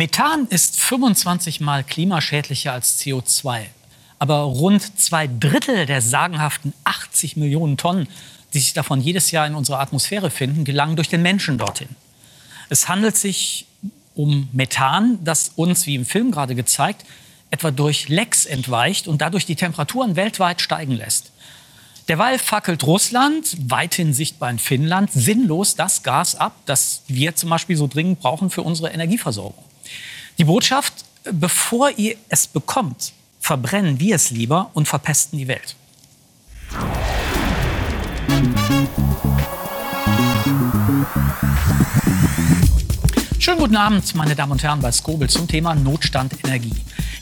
Methan ist 25 mal klimaschädlicher als CO2. Aber rund zwei Drittel der sagenhaften 80 Millionen Tonnen, die sich davon jedes Jahr in unserer Atmosphäre finden, gelangen durch den Menschen dorthin. Es handelt sich um Methan, das uns, wie im Film gerade gezeigt, etwa durch Lecks entweicht und dadurch die Temperaturen weltweit steigen lässt. Derweil fackelt Russland, weithin sichtbar in Finnland, sinnlos das Gas ab, das wir zum Beispiel so dringend brauchen für unsere Energieversorgung. Die Botschaft, bevor ihr es bekommt, verbrennen wir es lieber und verpesten die Welt. Schönen guten Abend, meine Damen und Herren, bei Skobel zum Thema Notstand Energie.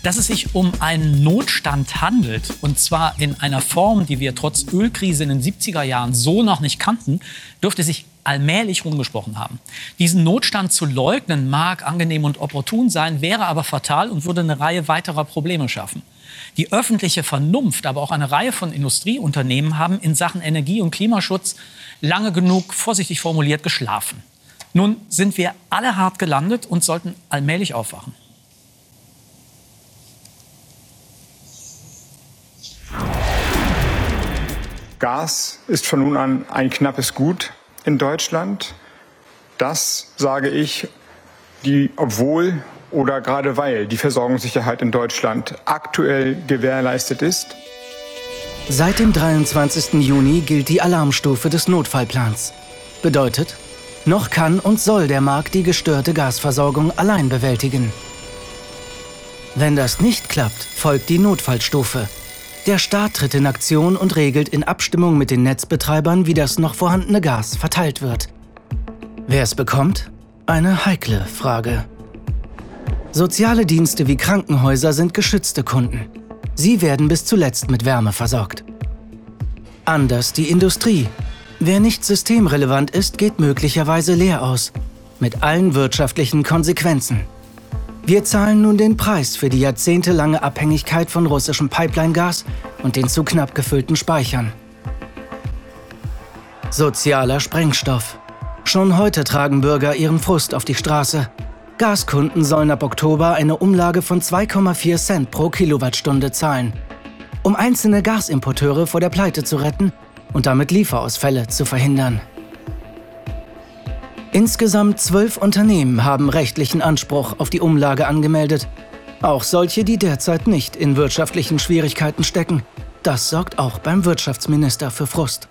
Dass es sich um einen Notstand handelt, und zwar in einer Form, die wir trotz Ölkrise in den 70er Jahren so noch nicht kannten, dürfte sich allmählich rumgesprochen haben. Diesen Notstand zu leugnen mag angenehm und opportun sein, wäre aber fatal und würde eine Reihe weiterer Probleme schaffen. Die öffentliche Vernunft, aber auch eine Reihe von Industrieunternehmen haben in Sachen Energie- und Klimaschutz lange genug, vorsichtig formuliert, geschlafen. Nun sind wir alle hart gelandet und sollten allmählich aufwachen. Gas ist von nun an ein knappes Gut in Deutschland. Das sage ich, die, obwohl oder gerade weil die Versorgungssicherheit in Deutschland aktuell gewährleistet ist. Seit dem 23. Juni gilt die Alarmstufe des Notfallplans. Bedeutet, noch kann und soll der Markt die gestörte Gasversorgung allein bewältigen. Wenn das nicht klappt, folgt die Notfallstufe. Der Staat tritt in Aktion und regelt in Abstimmung mit den Netzbetreibern, wie das noch vorhandene Gas verteilt wird. Wer es bekommt? Eine heikle Frage. Soziale Dienste wie Krankenhäuser sind geschützte Kunden. Sie werden bis zuletzt mit Wärme versorgt. Anders die Industrie. Wer nicht systemrelevant ist, geht möglicherweise leer aus. Mit allen wirtschaftlichen Konsequenzen. Wir zahlen nun den Preis für die jahrzehntelange Abhängigkeit von russischem Pipeline-Gas und den zu knapp gefüllten Speichern. Sozialer Sprengstoff. Schon heute tragen Bürger ihren Frust auf die Straße. Gaskunden sollen ab Oktober eine Umlage von 2,4 Cent pro Kilowattstunde zahlen, um einzelne Gasimporteure vor der Pleite zu retten und damit Lieferausfälle zu verhindern. Insgesamt zwölf Unternehmen haben rechtlichen Anspruch auf die Umlage angemeldet. Auch solche, die derzeit nicht in wirtschaftlichen Schwierigkeiten stecken. Das sorgt auch beim Wirtschaftsminister für Frust.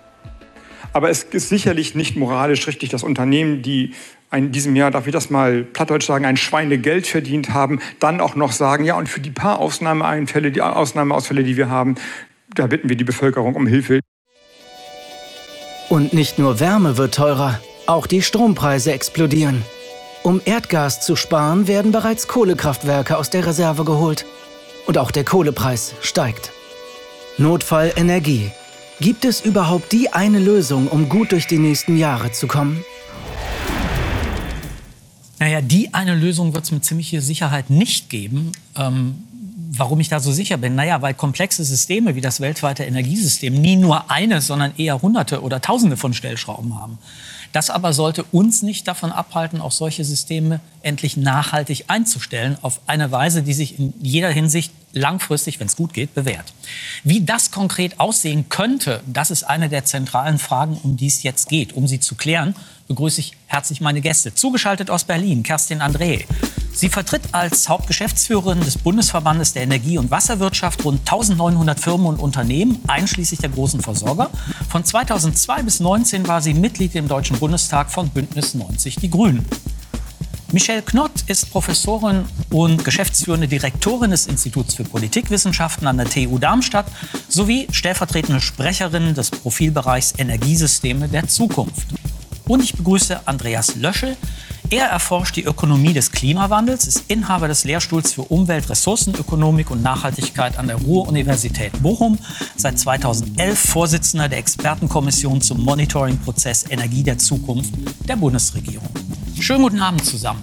Aber es ist sicherlich nicht moralisch richtig, dass Unternehmen, die in diesem Jahr, darf ich das mal plattdeutsch sagen, ein Schweinegeld verdient haben, dann auch noch sagen, ja, und für die paar Ausnahmeeinfälle, die Ausnahmeausfälle, die wir haben, da bitten wir die Bevölkerung um Hilfe. Und nicht nur Wärme wird teurer, auch die Strompreise explodieren. Um Erdgas zu sparen, werden bereits Kohlekraftwerke aus der Reserve geholt. Und auch der Kohlepreis steigt. Notfall Energie. Gibt es überhaupt die eine Lösung, um gut durch die nächsten Jahre zu kommen? Naja, die eine Lösung wird es mit ziemlicher Sicherheit nicht geben. Ähm, warum ich da so sicher bin? Naja, weil komplexe Systeme wie das weltweite Energiesystem nie nur eine, sondern eher hunderte oder tausende von Stellschrauben haben. Das aber sollte uns nicht davon abhalten, auch solche Systeme endlich nachhaltig einzustellen, auf eine Weise, die sich in jeder Hinsicht langfristig, wenn es gut geht, bewährt. Wie das konkret aussehen könnte, das ist eine der zentralen Fragen, um die es jetzt geht. Um sie zu klären, begrüße ich herzlich meine Gäste. Zugeschaltet aus Berlin, Kerstin André. Sie vertritt als Hauptgeschäftsführerin des Bundesverbandes der Energie- und Wasserwirtschaft rund 1900 Firmen und Unternehmen, einschließlich der großen Versorger. Von 2002 bis 2019 war sie Mitglied im Deutschen Bundestag von Bündnis 90 Die Grünen. Michelle Knott ist Professorin und geschäftsführende Direktorin des Instituts für Politikwissenschaften an der TU Darmstadt sowie stellvertretende Sprecherin des Profilbereichs Energiesysteme der Zukunft. Und ich begrüße Andreas Löschel. Er erforscht die Ökonomie des Klimawandels, ist Inhaber des Lehrstuhls für Umwelt, Ressourcenökonomik und Nachhaltigkeit an der Ruhr-Universität Bochum, seit 2011 Vorsitzender der Expertenkommission zum Monitoring-Prozess Energie der Zukunft der Bundesregierung. Schönen guten Abend zusammen.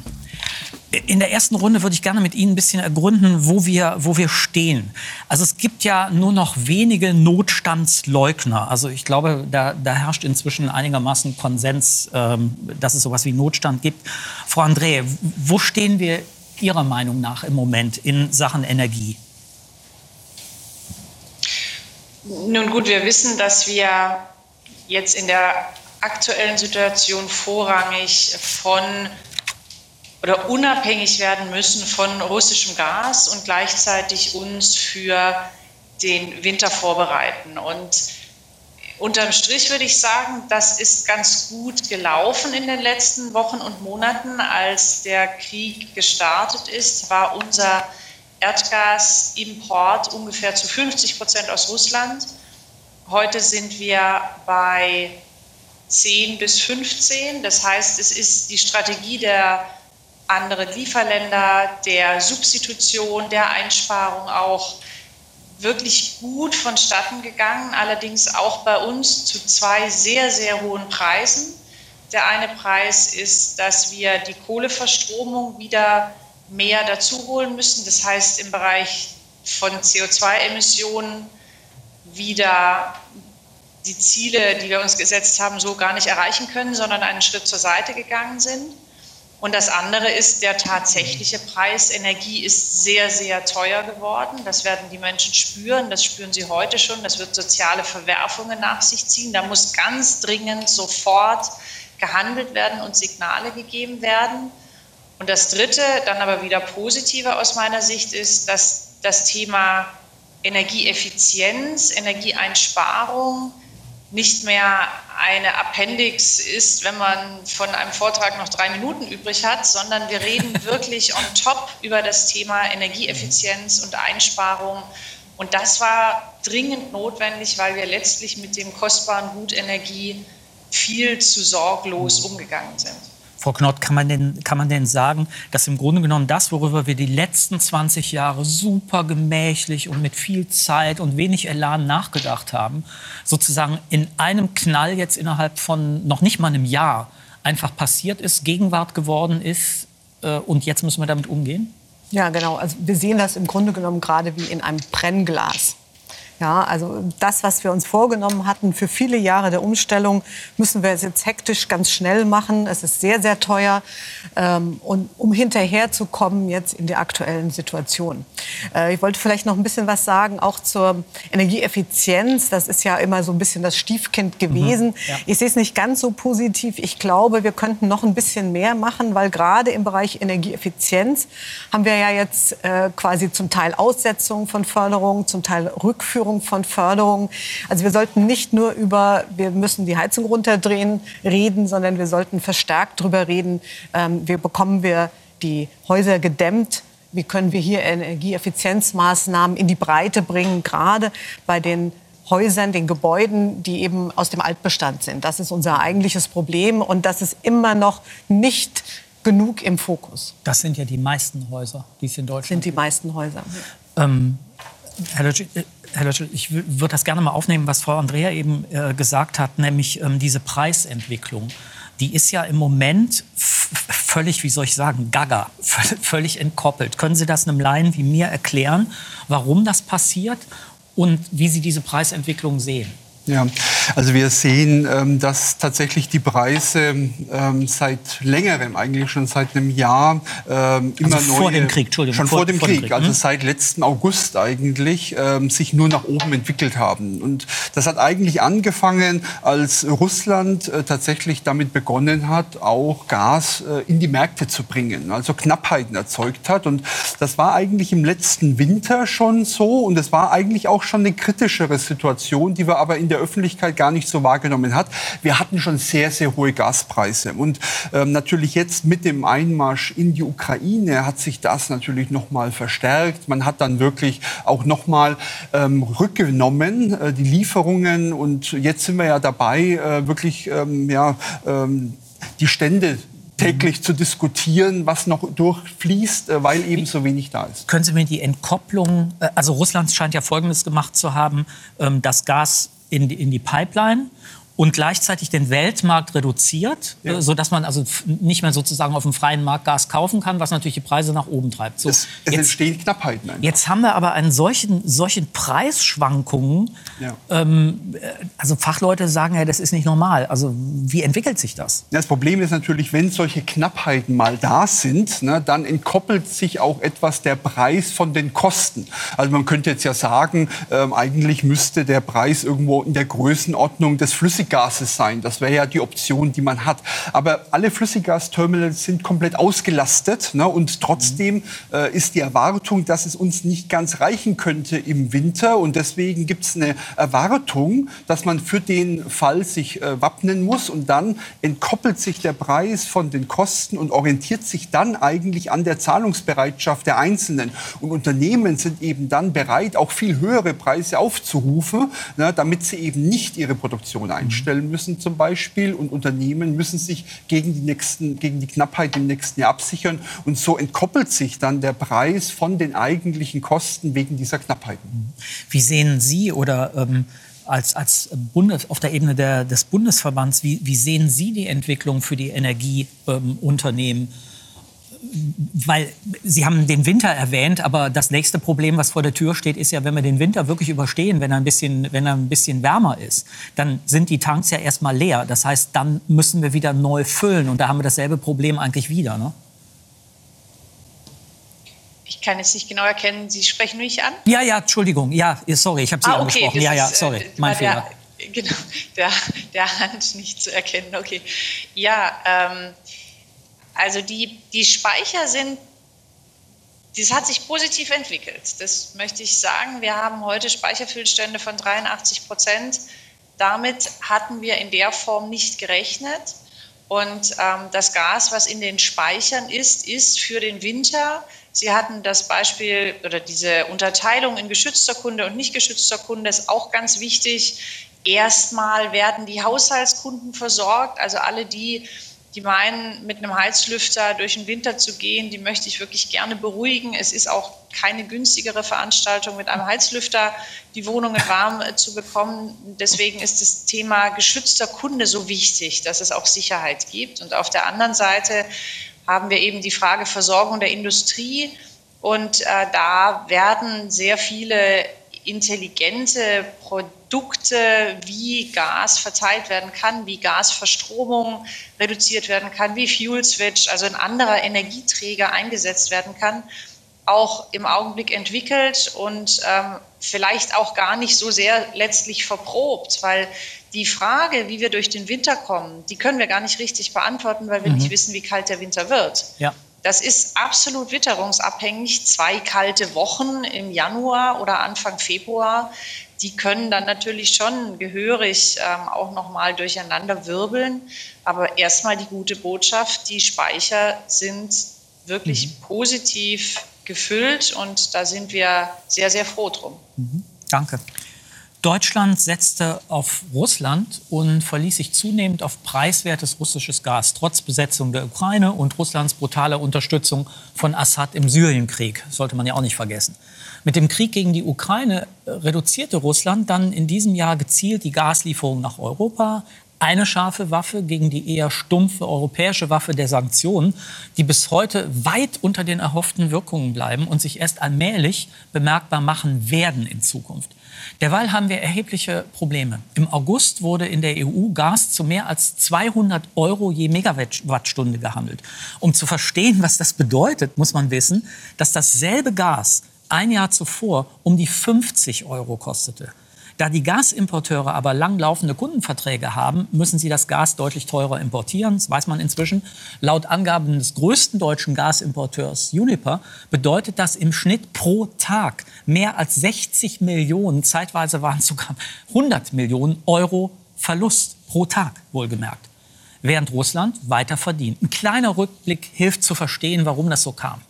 In der ersten Runde würde ich gerne mit Ihnen ein bisschen ergründen, wo wir, wo wir stehen. Also es gibt ja nur noch wenige Notstandsleugner. Also ich glaube, da, da herrscht inzwischen einigermaßen Konsens, ähm, dass es sowas wie Notstand gibt. Frau André, wo stehen wir Ihrer Meinung nach im Moment in Sachen Energie? Nun gut, wir wissen, dass wir jetzt in der aktuellen Situation vorrangig von oder unabhängig werden müssen von russischem Gas und gleichzeitig uns für den Winter vorbereiten. Und unterm Strich würde ich sagen, das ist ganz gut gelaufen in den letzten Wochen und Monaten. Als der Krieg gestartet ist, war unser Erdgasimport ungefähr zu 50 Prozent aus Russland. Heute sind wir bei 10 bis 15. Das heißt, es ist die Strategie der anderen Lieferländer, der Substitution, der Einsparung auch wirklich gut vonstatten gegangen, allerdings auch bei uns zu zwei sehr, sehr hohen Preisen. Der eine Preis ist, dass wir die Kohleverstromung wieder mehr dazu holen müssen, das heißt im Bereich von CO2-Emissionen wieder die Ziele, die wir uns gesetzt haben, so gar nicht erreichen können, sondern einen Schritt zur Seite gegangen sind. Und das andere ist der tatsächliche Preis. Energie ist sehr, sehr teuer geworden. Das werden die Menschen spüren. Das spüren sie heute schon. Das wird soziale Verwerfungen nach sich ziehen. Da muss ganz dringend sofort gehandelt werden und Signale gegeben werden. Und das Dritte, dann aber wieder positiver aus meiner Sicht, ist, dass das Thema Energieeffizienz, Energieeinsparung, nicht mehr eine Appendix ist, wenn man von einem Vortrag noch drei Minuten übrig hat, sondern wir reden wirklich on top über das Thema Energieeffizienz und Einsparung. Und das war dringend notwendig, weil wir letztlich mit dem kostbaren Gut Energie viel zu sorglos umgegangen sind. Frau Knott, kann man, denn, kann man denn sagen, dass im Grunde genommen das, worüber wir die letzten 20 Jahre super gemächlich und mit viel Zeit und wenig Elan nachgedacht haben, sozusagen in einem Knall jetzt innerhalb von noch nicht mal einem Jahr einfach passiert ist, Gegenwart geworden ist äh, und jetzt müssen wir damit umgehen? Ja, genau. Also wir sehen das im Grunde genommen gerade wie in einem Brennglas. Ja, also das, was wir uns vorgenommen hatten für viele Jahre der Umstellung, müssen wir jetzt hektisch ganz schnell machen. Es ist sehr, sehr teuer, ähm, und um hinterherzukommen jetzt in der aktuellen Situation. Äh, ich wollte vielleicht noch ein bisschen was sagen, auch zur Energieeffizienz. Das ist ja immer so ein bisschen das Stiefkind gewesen. Mhm, ja. Ich sehe es nicht ganz so positiv. Ich glaube, wir könnten noch ein bisschen mehr machen, weil gerade im Bereich Energieeffizienz haben wir ja jetzt äh, quasi zum Teil Aussetzung von Förderungen, zum Teil Rückführung Einführung von Förderungen. Also wir sollten nicht nur über, wir müssen die Heizung runterdrehen, reden, sondern wir sollten verstärkt darüber reden, ähm, wie bekommen wir die Häuser gedämmt, wie können wir hier Energieeffizienzmaßnahmen in die Breite bringen, gerade bei den Häusern, den Gebäuden, die eben aus dem Altbestand sind. Das ist unser eigentliches Problem und das ist immer noch nicht genug im Fokus. Das sind ja die meisten Häuser, die es in Deutschland sind. die meisten Häuser. Ähm, Herr Lötsch, äh, Herr Lötschel, ich würde das gerne mal aufnehmen, was Frau Andrea eben äh, gesagt hat, nämlich ähm, diese Preisentwicklung. Die ist ja im Moment völlig, wie soll ich sagen, gaga, völlig entkoppelt. Können Sie das einem Laien wie mir erklären, warum das passiert und wie Sie diese Preisentwicklung sehen? Ja, also wir sehen, ähm, dass tatsächlich die Preise ähm, seit längerem, eigentlich schon seit einem Jahr, ähm, immer also vor dem Krieg, Entschuldigung, schon vor, vor dem vor Krieg, Krieg, also hm? seit letzten August eigentlich, sich nur nach oben entwickelt haben. Und das hat eigentlich angefangen, als Russland äh, tatsächlich damit begonnen hat, auch Gas äh, in die Märkte zu bringen, also Knappheiten erzeugt hat. Und das war eigentlich im letzten Winter schon so und es war eigentlich auch schon eine kritischere Situation, die wir aber in der der Öffentlichkeit gar nicht so wahrgenommen hat. Wir hatten schon sehr, sehr hohe Gaspreise. Und ähm, natürlich jetzt mit dem Einmarsch in die Ukraine hat sich das natürlich noch mal verstärkt. Man hat dann wirklich auch noch mal ähm, rückgenommen, äh, die Lieferungen. Und jetzt sind wir ja dabei, äh, wirklich ähm, ja, ähm, die Stände täglich zu diskutieren, was noch durchfließt, äh, weil eben so wenig da ist. Können Sie mir die Entkopplung, äh, also Russland scheint ja Folgendes gemacht zu haben, ähm, das Gas in die, in die Pipeline und gleichzeitig den Weltmarkt reduziert, ja. Äh, sodass man also nicht mehr sozusagen auf dem freien Markt Gas kaufen kann, was natürlich die Preise nach oben treibt. So, es, es jetzt, entstehen Knappheiten. Einfach. Jetzt haben wir aber einen solchen, solchen Preisschwankungen. Ja. Ähm, äh, also Fachleute sagen ja, das ist nicht normal. Also wie entwickelt sich das? Das Problem ist natürlich, wenn solche Knappheiten mal da sind, ne, dann entkoppelt sich auch etwas der Preis von den Kosten. Also man könnte jetzt ja sagen, ähm, eigentlich müsste der Preis irgendwo in der Größenordnung des Flüssigen Flüssiggases sein. Das wäre ja die Option, die man hat. Aber alle Flüssiggasterminals sind komplett ausgelastet. Ne? Und trotzdem äh, ist die Erwartung, dass es uns nicht ganz reichen könnte im Winter. Und deswegen gibt es eine Erwartung, dass man für den Fall sich äh, wappnen muss. Und dann entkoppelt sich der Preis von den Kosten und orientiert sich dann eigentlich an der Zahlungsbereitschaft der Einzelnen. Und Unternehmen sind eben dann bereit, auch viel höhere Preise aufzurufen, ne, damit sie eben nicht ihre Produktion einstellen einstellen müssen zum Beispiel. Und Unternehmen müssen sich gegen die, nächsten, gegen die Knappheit im nächsten Jahr absichern. Und so entkoppelt sich dann der Preis von den eigentlichen Kosten wegen dieser Knappheiten. Wie sehen Sie oder ähm, als, als Bundes, auf der Ebene der, des Bundesverbands, wie, wie sehen Sie die Entwicklung für die Energieunternehmen? Ähm, weil Sie haben den Winter erwähnt, aber das nächste Problem, was vor der Tür steht, ist ja, wenn wir den Winter wirklich überstehen, wenn er ein bisschen, wenn er ein bisschen wärmer ist, dann sind die Tanks ja erstmal leer. Das heißt, dann müssen wir wieder neu füllen und da haben wir dasselbe Problem eigentlich wieder. Ne? Ich kann es nicht genau erkennen. Sie sprechen mich an? Ja, ja, Entschuldigung. Ja, sorry, ich habe Sie ah, okay, angesprochen. Ja, ja, sorry, äh, mein Fehler. Der, genau, der, der Hand nicht zu erkennen. Okay. Ja, ähm, also die, die Speicher sind, das hat sich positiv entwickelt. Das möchte ich sagen. Wir haben heute Speicherfüllstände von 83 Prozent. Damit hatten wir in der Form nicht gerechnet. Und ähm, das Gas, was in den Speichern ist, ist für den Winter. Sie hatten das Beispiel oder diese Unterteilung in geschützter Kunde und nicht geschützter Kunde ist auch ganz wichtig. Erstmal werden die Haushaltskunden versorgt, also alle die, die meinen, mit einem Heizlüfter durch den Winter zu gehen, die möchte ich wirklich gerne beruhigen. Es ist auch keine günstigere Veranstaltung, mit einem Heizlüfter die Wohnungen warm äh, zu bekommen. Deswegen ist das Thema geschützter Kunde so wichtig, dass es auch Sicherheit gibt. Und auf der anderen Seite haben wir eben die Frage Versorgung der Industrie. Und äh, da werden sehr viele intelligente Produkte, wie Gas verteilt werden kann, wie Gasverstromung reduziert werden kann, wie Fuel Switch, also ein anderer Energieträger eingesetzt werden kann, auch im Augenblick entwickelt und ähm, vielleicht auch gar nicht so sehr letztlich verprobt, weil die Frage, wie wir durch den Winter kommen, die können wir gar nicht richtig beantworten, weil wir mhm. nicht wissen, wie kalt der Winter wird. Ja. Das ist absolut witterungsabhängig. Zwei kalte Wochen im Januar oder Anfang Februar, die können dann natürlich schon gehörig ähm, auch nochmal durcheinander wirbeln. Aber erstmal die gute Botschaft, die Speicher sind wirklich mhm. positiv gefüllt und da sind wir sehr, sehr froh drum. Mhm. Danke. Deutschland setzte auf Russland und verließ sich zunehmend auf preiswertes russisches Gas, trotz Besetzung der Ukraine und Russlands brutaler Unterstützung von Assad im Syrienkrieg. Sollte man ja auch nicht vergessen. Mit dem Krieg gegen die Ukraine äh, reduzierte Russland dann in diesem Jahr gezielt die Gaslieferungen nach Europa. Eine scharfe Waffe gegen die eher stumpfe europäische Waffe der Sanktionen, die bis heute weit unter den erhofften Wirkungen bleiben und sich erst allmählich bemerkbar machen werden in Zukunft. Derweil haben wir erhebliche Probleme. Im August wurde in der EU Gas zu mehr als 200 Euro je Megawattstunde gehandelt. Um zu verstehen, was das bedeutet, muss man wissen, dass dasselbe Gas ein Jahr zuvor um die 50 Euro kostete. Da die Gasimporteure aber langlaufende Kundenverträge haben, müssen sie das Gas deutlich teurer importieren. Das weiß man inzwischen. Laut Angaben des größten deutschen Gasimporteurs Uniper bedeutet das im Schnitt pro Tag mehr als 60 Millionen, zeitweise waren es sogar 100 Millionen Euro Verlust pro Tag, wohlgemerkt. Während Russland weiter verdient. Ein kleiner Rückblick hilft zu verstehen, warum das so kam.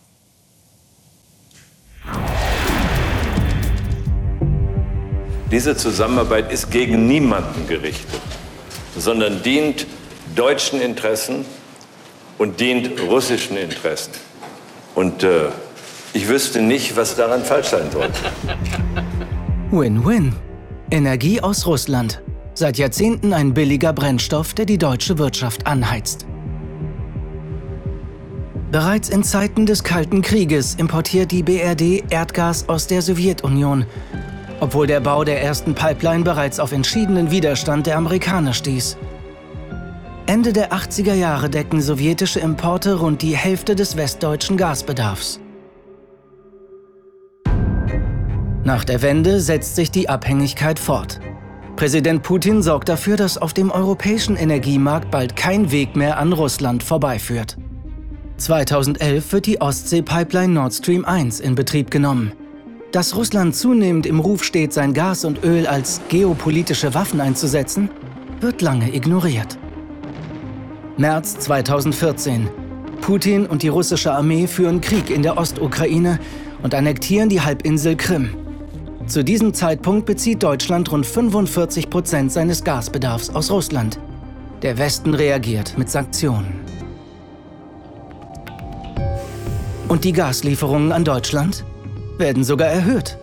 Diese Zusammenarbeit ist gegen niemanden gerichtet, sondern dient deutschen Interessen und dient russischen Interessen. Und äh, ich wüsste nicht, was daran falsch sein sollte. Win-win. Energie aus Russland. Seit Jahrzehnten ein billiger Brennstoff, der die deutsche Wirtschaft anheizt. Bereits in Zeiten des Kalten Krieges importiert die BRD Erdgas aus der Sowjetunion, obwohl der Bau der ersten Pipeline bereits auf entschiedenen Widerstand der Amerikaner stieß. Ende der 80er Jahre decken sowjetische Importe rund die Hälfte des westdeutschen Gasbedarfs. Nach der Wende setzt sich die Abhängigkeit fort. Präsident Putin sorgt dafür, dass auf dem europäischen Energiemarkt bald kein Weg mehr an Russland vorbeiführt. 2011 wird die Ostsee-Pipeline Nord Stream 1 in Betrieb genommen. Dass Russland zunehmend im Ruf steht, sein Gas und Öl als geopolitische Waffen einzusetzen, wird lange ignoriert. März 2014. Putin und die russische Armee führen Krieg in der Ostukraine und annektieren die Halbinsel Krim. Zu diesem Zeitpunkt bezieht Deutschland rund 45 Prozent seines Gasbedarfs aus Russland. Der Westen reagiert mit Sanktionen. Und die Gaslieferungen an Deutschland werden sogar erhöht.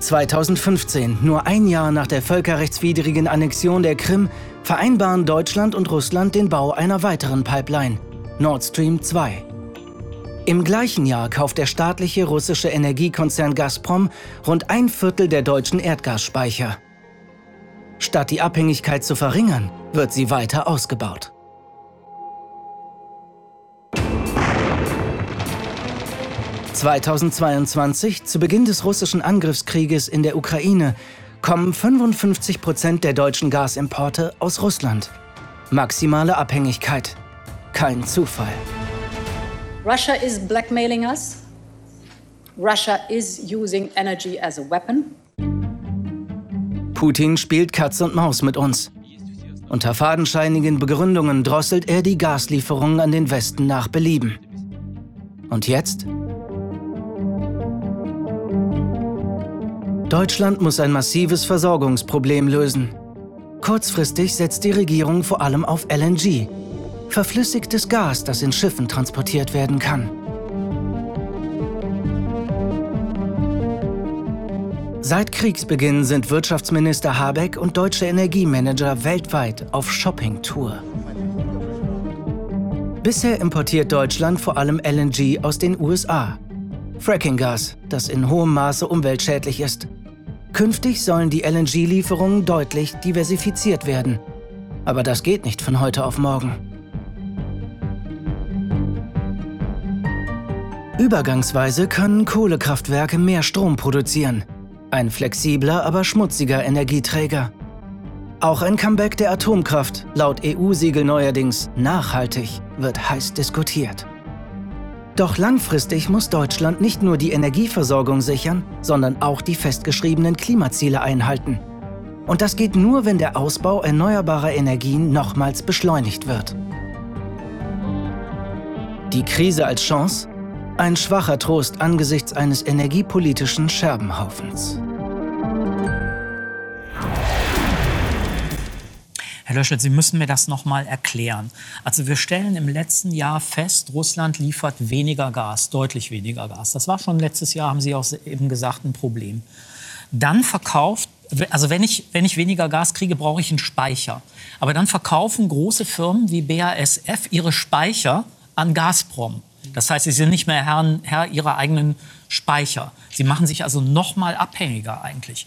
2015, nur ein Jahr nach der völkerrechtswidrigen Annexion der Krim, vereinbaren Deutschland und Russland den Bau einer weiteren Pipeline, Nord Stream 2. Im gleichen Jahr kauft der staatliche russische Energiekonzern Gazprom rund ein Viertel der deutschen Erdgasspeicher. Statt die Abhängigkeit zu verringern, wird sie weiter ausgebaut. (2022), zu Beginn des russischen Angriffskrieges in der Ukraine, kommen 55 Prozent der deutschen Gasimporte aus Russland. Maximale Abhängigkeit. Kein Zufall. Russia is blackmailing us. Russia is using energy as a weapon. Putin spielt Katz und Maus mit uns. Unter fadenscheinigen Begründungen drosselt er die Gaslieferungen an den Westen nach Belieben. Und jetzt? Deutschland muss ein massives Versorgungsproblem lösen. Kurzfristig setzt die Regierung vor allem auf LNG, verflüssigtes Gas, das in Schiffen transportiert werden kann. Seit Kriegsbeginn sind Wirtschaftsminister Habeck und deutsche Energiemanager weltweit auf Shoppingtour. Bisher importiert Deutschland vor allem LNG aus den USA. Frackinggas, das in hohem Maße umweltschädlich ist. Künftig sollen die LNG-Lieferungen deutlich diversifiziert werden. Aber das geht nicht von heute auf morgen. Übergangsweise können Kohlekraftwerke mehr Strom produzieren. Ein flexibler, aber schmutziger Energieträger. Auch ein Comeback der Atomkraft, laut EU-Siegel neuerdings nachhaltig, wird heiß diskutiert. Doch langfristig muss Deutschland nicht nur die Energieversorgung sichern, sondern auch die festgeschriebenen Klimaziele einhalten. Und das geht nur, wenn der Ausbau erneuerbarer Energien nochmals beschleunigt wird. Die Krise als Chance? Ein schwacher Trost angesichts eines energiepolitischen Scherbenhaufens. Herr Löschel, Sie müssen mir das noch mal erklären. Also wir stellen im letzten Jahr fest, Russland liefert weniger Gas, deutlich weniger Gas. Das war schon letztes Jahr, haben Sie auch eben gesagt, ein Problem. Dann verkauft, also wenn ich, wenn ich weniger Gas kriege, brauche ich einen Speicher. Aber dann verkaufen große Firmen wie BASF ihre Speicher an Gazprom. Das heißt, sie sind nicht mehr Herr, Herr ihrer eigenen Speicher. Sie machen sich also noch mal abhängiger eigentlich.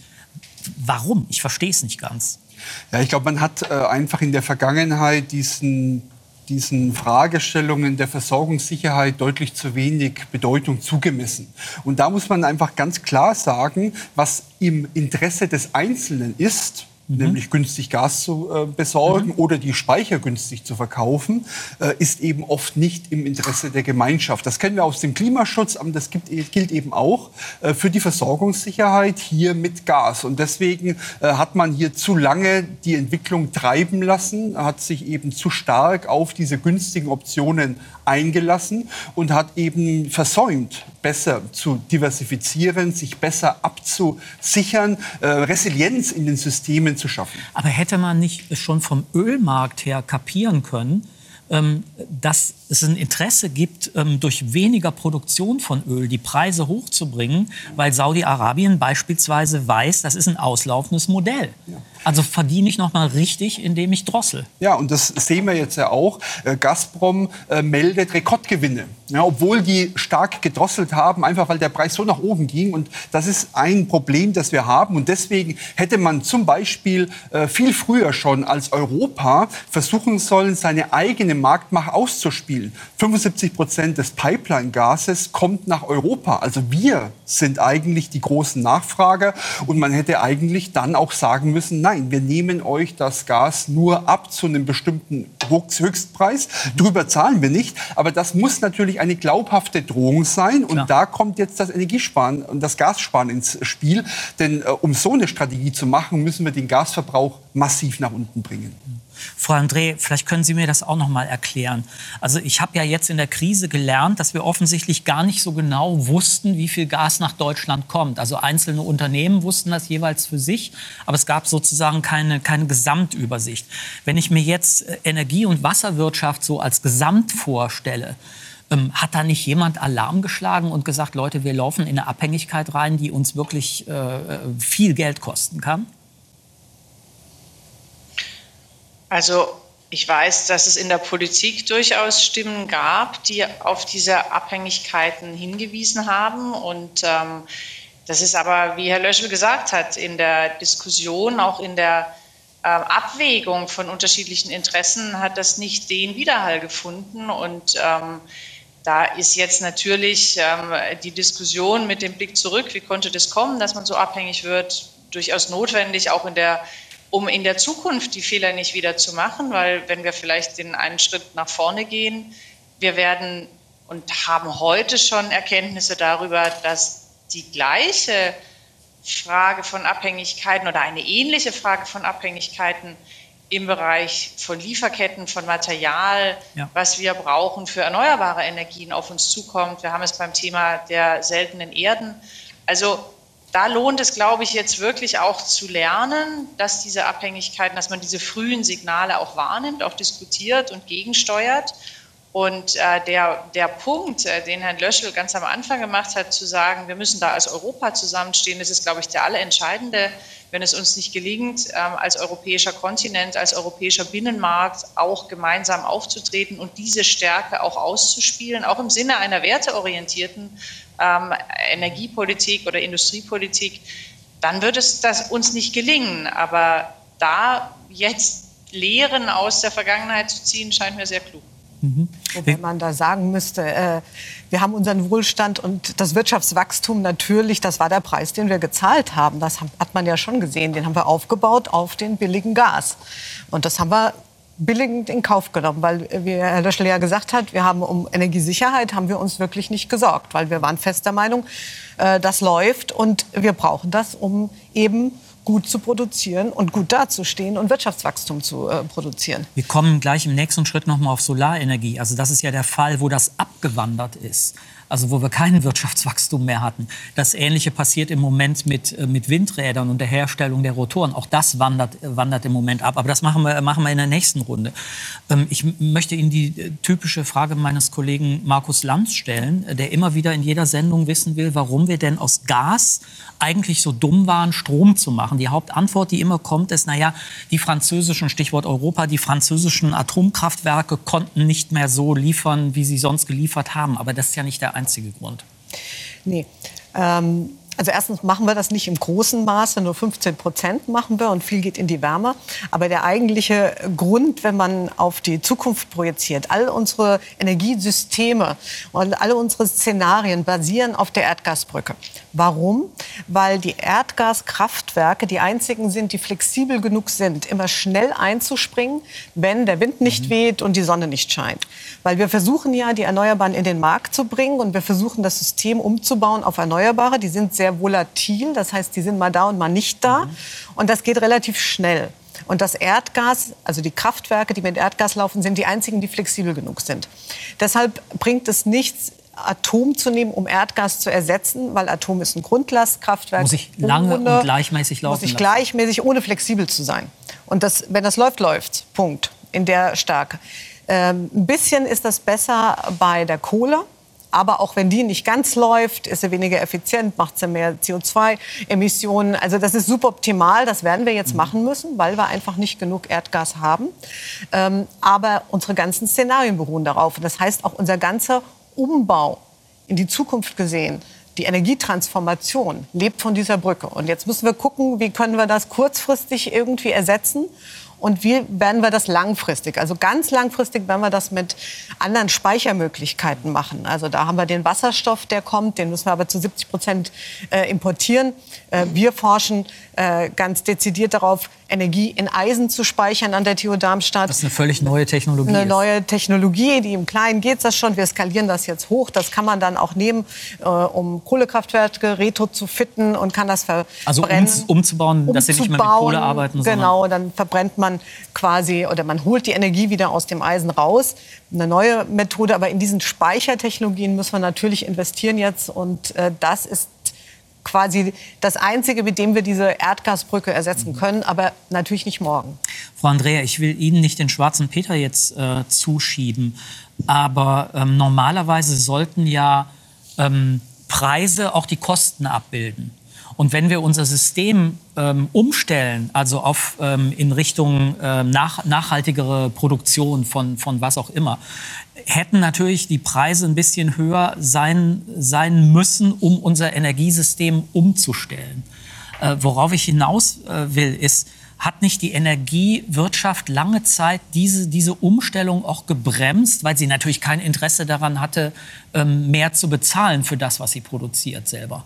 Warum? Ich verstehe es nicht ganz. Ja, ich glaube, man hat äh, einfach in der Vergangenheit diesen diesen Fragestellungen der Versorgungssicherheit deutlich zu wenig Bedeutung zugemessen. Und da muss man einfach ganz klar sagen, was im Interesse des Einzelnen ist, mhm. nämlich günstig Gas zu äh, besorgen mhm. oder die Speicher günstig zu verkaufen, äh, ist eben oft nicht im Interesse der Gemeinschaft. Das kennen wir aus dem Klimaschutz, aber das gibt, gilt eben auch äh, für die Versorgungssicherheit hier mit Gas. Und deswegen äh, hat man hier zu lange die Entwicklung treiben lassen, hat sich eben zu stark auf diese günstigen Optionen eingelassen und hat eben versäumt, besser zu diversifizieren, sich besser abzusichern, äh, Resilienz in den Systemen zu schaffen. Aber hätte man nicht schon vom Ölmarkt her kapieren können, ähm, dass es ein Interesse gibt, ähm, durch weniger Produktion von Öl die Preise hochzubringen, weil Saudi-Arabien beispielsweise weiß, das ist ein auslaufendes Modell. Also verdiene ich noch mal richtig, indem ich drossel. Ja, und das sehen wir jetzt ja auch. Äh, Gazprom äh, meldet Rekordgewinne, ja, obwohl die stark gedrosselt haben, einfach weil der Preis so nach oben ging. Und das ist ein Problem, das wir haben. Und deswegen hätte man zum Beispiel äh, viel früher schon als Europa versuchen sollen, seine eigene Marktmacht auszuspielen. 75 Prozent des Pipeline-Gases kommt nach Europa. Also wir sind eigentlich die großen Nachfrager. Und man hätte eigentlich dann auch sagen müssen, nein, wir nehmen euch das Gas nur ab zu einem bestimmten Höchstpreis. Drüber zahlen wir nicht. Aber das muss natürlich eine glaubhafte Drohung sein. Und Klar. da kommt jetzt das Energiesparen und das Gassparen ins Spiel. Denn äh, um so eine Strategie zu machen, müssen wir den Gasverbrauch massiv nach unten bringen. Frau André, vielleicht können Sie mir das auch noch mal erklären. Also ich habe ja jetzt in der Krise gelernt, dass wir offensichtlich gar nicht so genau wussten, wie viel Gas nach Deutschland kommt. Also einzelne Unternehmen wussten das jeweils für sich, aber es gab sozusagen keine, keine Gesamtübersicht. Wenn ich mir jetzt äh, Energie- und Wasserwirtschaft so als Gesamt vorstelle, ähm, hat da nicht jemand Alarm geschlagen und gesagt, Leute, wir laufen in eine Abhängigkeit rein, die uns wirklich äh, äh viel Geld kosten kann? Also ich weiß, dass es in der Politik durchaus Stimmen gab, die auf diese Abhängigkeiten hingewiesen haben. Und ähm, das ist aber, wie Herr Löschel gesagt hat, in der Diskussion, auch in der äh, Abwägung von unterschiedlichen Interessen, hat das nicht den Widerhall gefunden. Und ähm, da ist jetzt natürlich ähm, die Diskussion mit dem Blick zurück, wie konnte das kommen, dass man so abhängig wird, durchaus notwendig, auch in der um in der Zukunft die Fehler nicht wieder zu machen, weil wenn wir vielleicht den einen Schritt nach vorne gehen, wir werden und haben heute schon Erkenntnisse darüber, dass die gleiche Frage von Abhängigkeiten oder eine ähnliche Frage von Abhängigkeiten im Bereich von Lieferketten, von Material, ja. was wir brauchen für erneuerbare Energien auf uns zukommt. Wir haben es beim Thema der seltenen Erden. Also da lohnt es, glaube ich, jetzt wirklich auch zu lernen, dass diese Abhängigkeiten, dass man diese frühen Signale auch wahrnimmt, auch diskutiert und gegensteuert. Und äh, der, der Punkt, äh, den Herrn Löschel ganz am Anfang gemacht hat, zu sagen, wir müssen da als Europa zusammenstehen, das ist, glaube ich, der allerentscheidende, wenn es uns nicht gelingt, ähm, als europäischer Kontinent, als europäischer Binnenmarkt auch gemeinsam aufzutreten und diese Stärke auch auszuspielen, auch im Sinne einer werteorientierten ähm, Energiepolitik oder Industriepolitik, dann wird es das uns nicht gelingen. Aber da jetzt Lehren aus der Vergangenheit zu ziehen, scheint mir sehr klug. Mhm. Wobei man da sagen müsste, äh, wir haben unseren Wohlstand und das Wirtschaftswachstum natürlich, das war der Preis, den wir gezahlt haben. Das hat man ja schon gesehen. Den haben wir aufgebaut auf den billigen Gas. Und das haben wir billigend in Kauf genommen, weil, wie Herr Löschel ja gesagt hat, wir haben um Energiesicherheit haben wir uns wirklich nicht gesorgt, weil wir waren fest der Meinung, äh, das läuft und wir brauchen das, um eben gut zu produzieren und gut dazustehen und Wirtschaftswachstum zu äh, produzieren. Wir kommen gleich im nächsten Schritt noch mal auf Solarenergie. Also das ist ja der Fall, wo das abgewandert ist also wo wir kein Wirtschaftswachstum mehr hatten. Das Ähnliche passiert im Moment mit, äh, mit Windrädern und der Herstellung der Rotoren. Auch das wandert, wandert im Moment ab. Aber das machen wir, machen wir in der nächsten Runde. Ähm, ich möchte Ihnen die äh, typische Frage meines Kollegen Markus Lanz stellen, äh, der immer wieder in jeder Sendung wissen will, warum wir denn aus Gas eigentlich so dumm waren, Strom zu machen. Die Hauptantwort, die immer kommt, ist, naja, die französischen, Stichwort Europa, die französischen Atomkraftwerke konnten nicht mehr so liefern, wie sie sonst geliefert haben. Aber das ist ja nicht der einzige Grund. Nee. Ähm also erstens machen wir das nicht im großen Maße, nur 15 Prozent machen wir und viel geht in die Wärme. Aber der eigentliche Grund, wenn man auf die Zukunft projiziert, all unsere Energiesysteme und alle unsere Szenarien basieren auf der Erdgasbrücke. Warum? Weil die Erdgaskraftwerke die einzigen sind, die flexibel genug sind, immer schnell einzuspringen, wenn der Wind nicht mhm. weht und die Sonne nicht scheint. Weil wir versuchen ja, die Erneuerbaren in den Markt zu bringen und wir versuchen, das System umzubauen auf Erneuerbare. Die sind sehr volatil, das heißt, die sind mal da und mal nicht da. Mhm. Und das geht relativ schnell. Und das Erdgas, also die Kraftwerke, die mit Erdgas laufen, sind die einzigen, die flexibel genug sind. Deshalb bringt es nichts, Atom zu nehmen, um Erdgas zu ersetzen, weil Atom ist ein Grundlastkraftwerk. Muss ich lange ohne, und gleichmäßig laufen Muss ich gleichmäßig, ohne flexibel zu sein. Und das, wenn das läuft, läuft Punkt. In der Stärke. Ähm, ein bisschen ist das besser bei der Kohle. Aber auch wenn die nicht ganz läuft, ist sie weniger effizient, macht sie mehr CO2-Emissionen. Also das ist suboptimal. Das werden wir jetzt machen müssen, weil wir einfach nicht genug Erdgas haben. Ähm, aber unsere ganzen Szenarien beruhen darauf. Das heißt, auch unser ganzer Umbau in die Zukunft gesehen die Energietransformation lebt von dieser Brücke. Und jetzt müssen wir gucken, wie können wir das kurzfristig irgendwie ersetzen und wie werden wir das langfristig? Also ganz langfristig werden wir das mit anderen Speichermöglichkeiten machen. Also da haben wir den Wasserstoff, der kommt, den müssen wir aber zu 70 Prozent äh, importieren. Äh, wir forschen äh, ganz dezidiert darauf, Energie in Eisen zu speichern an der TU Darmstadt. Das ist eine völlig neue Technologie. Eine ist. neue Technologie, die im Kleinen geht das schon. Wir skalieren das jetzt hoch. Das kann man dann auch nehmen, äh, um Kohlekraftwerke retro zu fitten und kann das verbrennen. Also um, umzubauen, dass sie nicht mehr mit Kohle arbeiten. Genau, dann verbrennt man quasi oder man holt die Energie wieder aus dem Eisen raus. Eine neue Methode, aber in diesen Speichertechnologien müssen wir natürlich investieren jetzt und das ist quasi das Einzige, mit dem wir diese Erdgasbrücke ersetzen mhm. können, aber natürlich nicht morgen. Frau Andrea, ich will Ihnen nicht den schwarzen Peter jetzt äh, zuschieben, aber ähm, normalerweise sollten ja ähm, Preise auch die Kosten abbilden. Und wenn wir unser System ähm, umstellen, also auf, ähm, in Richtung ähm, nach, nachhaltigere Produktion von, von was auch immer, hätten natürlich die Preise ein bisschen höher sein, sein müssen, um unser Energiesystem umzustellen. Äh, worauf ich hinaus äh, will, ist, hat nicht die Energiewirtschaft lange Zeit diese, diese Umstellung auch gebremst, weil sie natürlich kein Interesse daran hatte, ähm, mehr zu bezahlen für das, was sie produziert selber?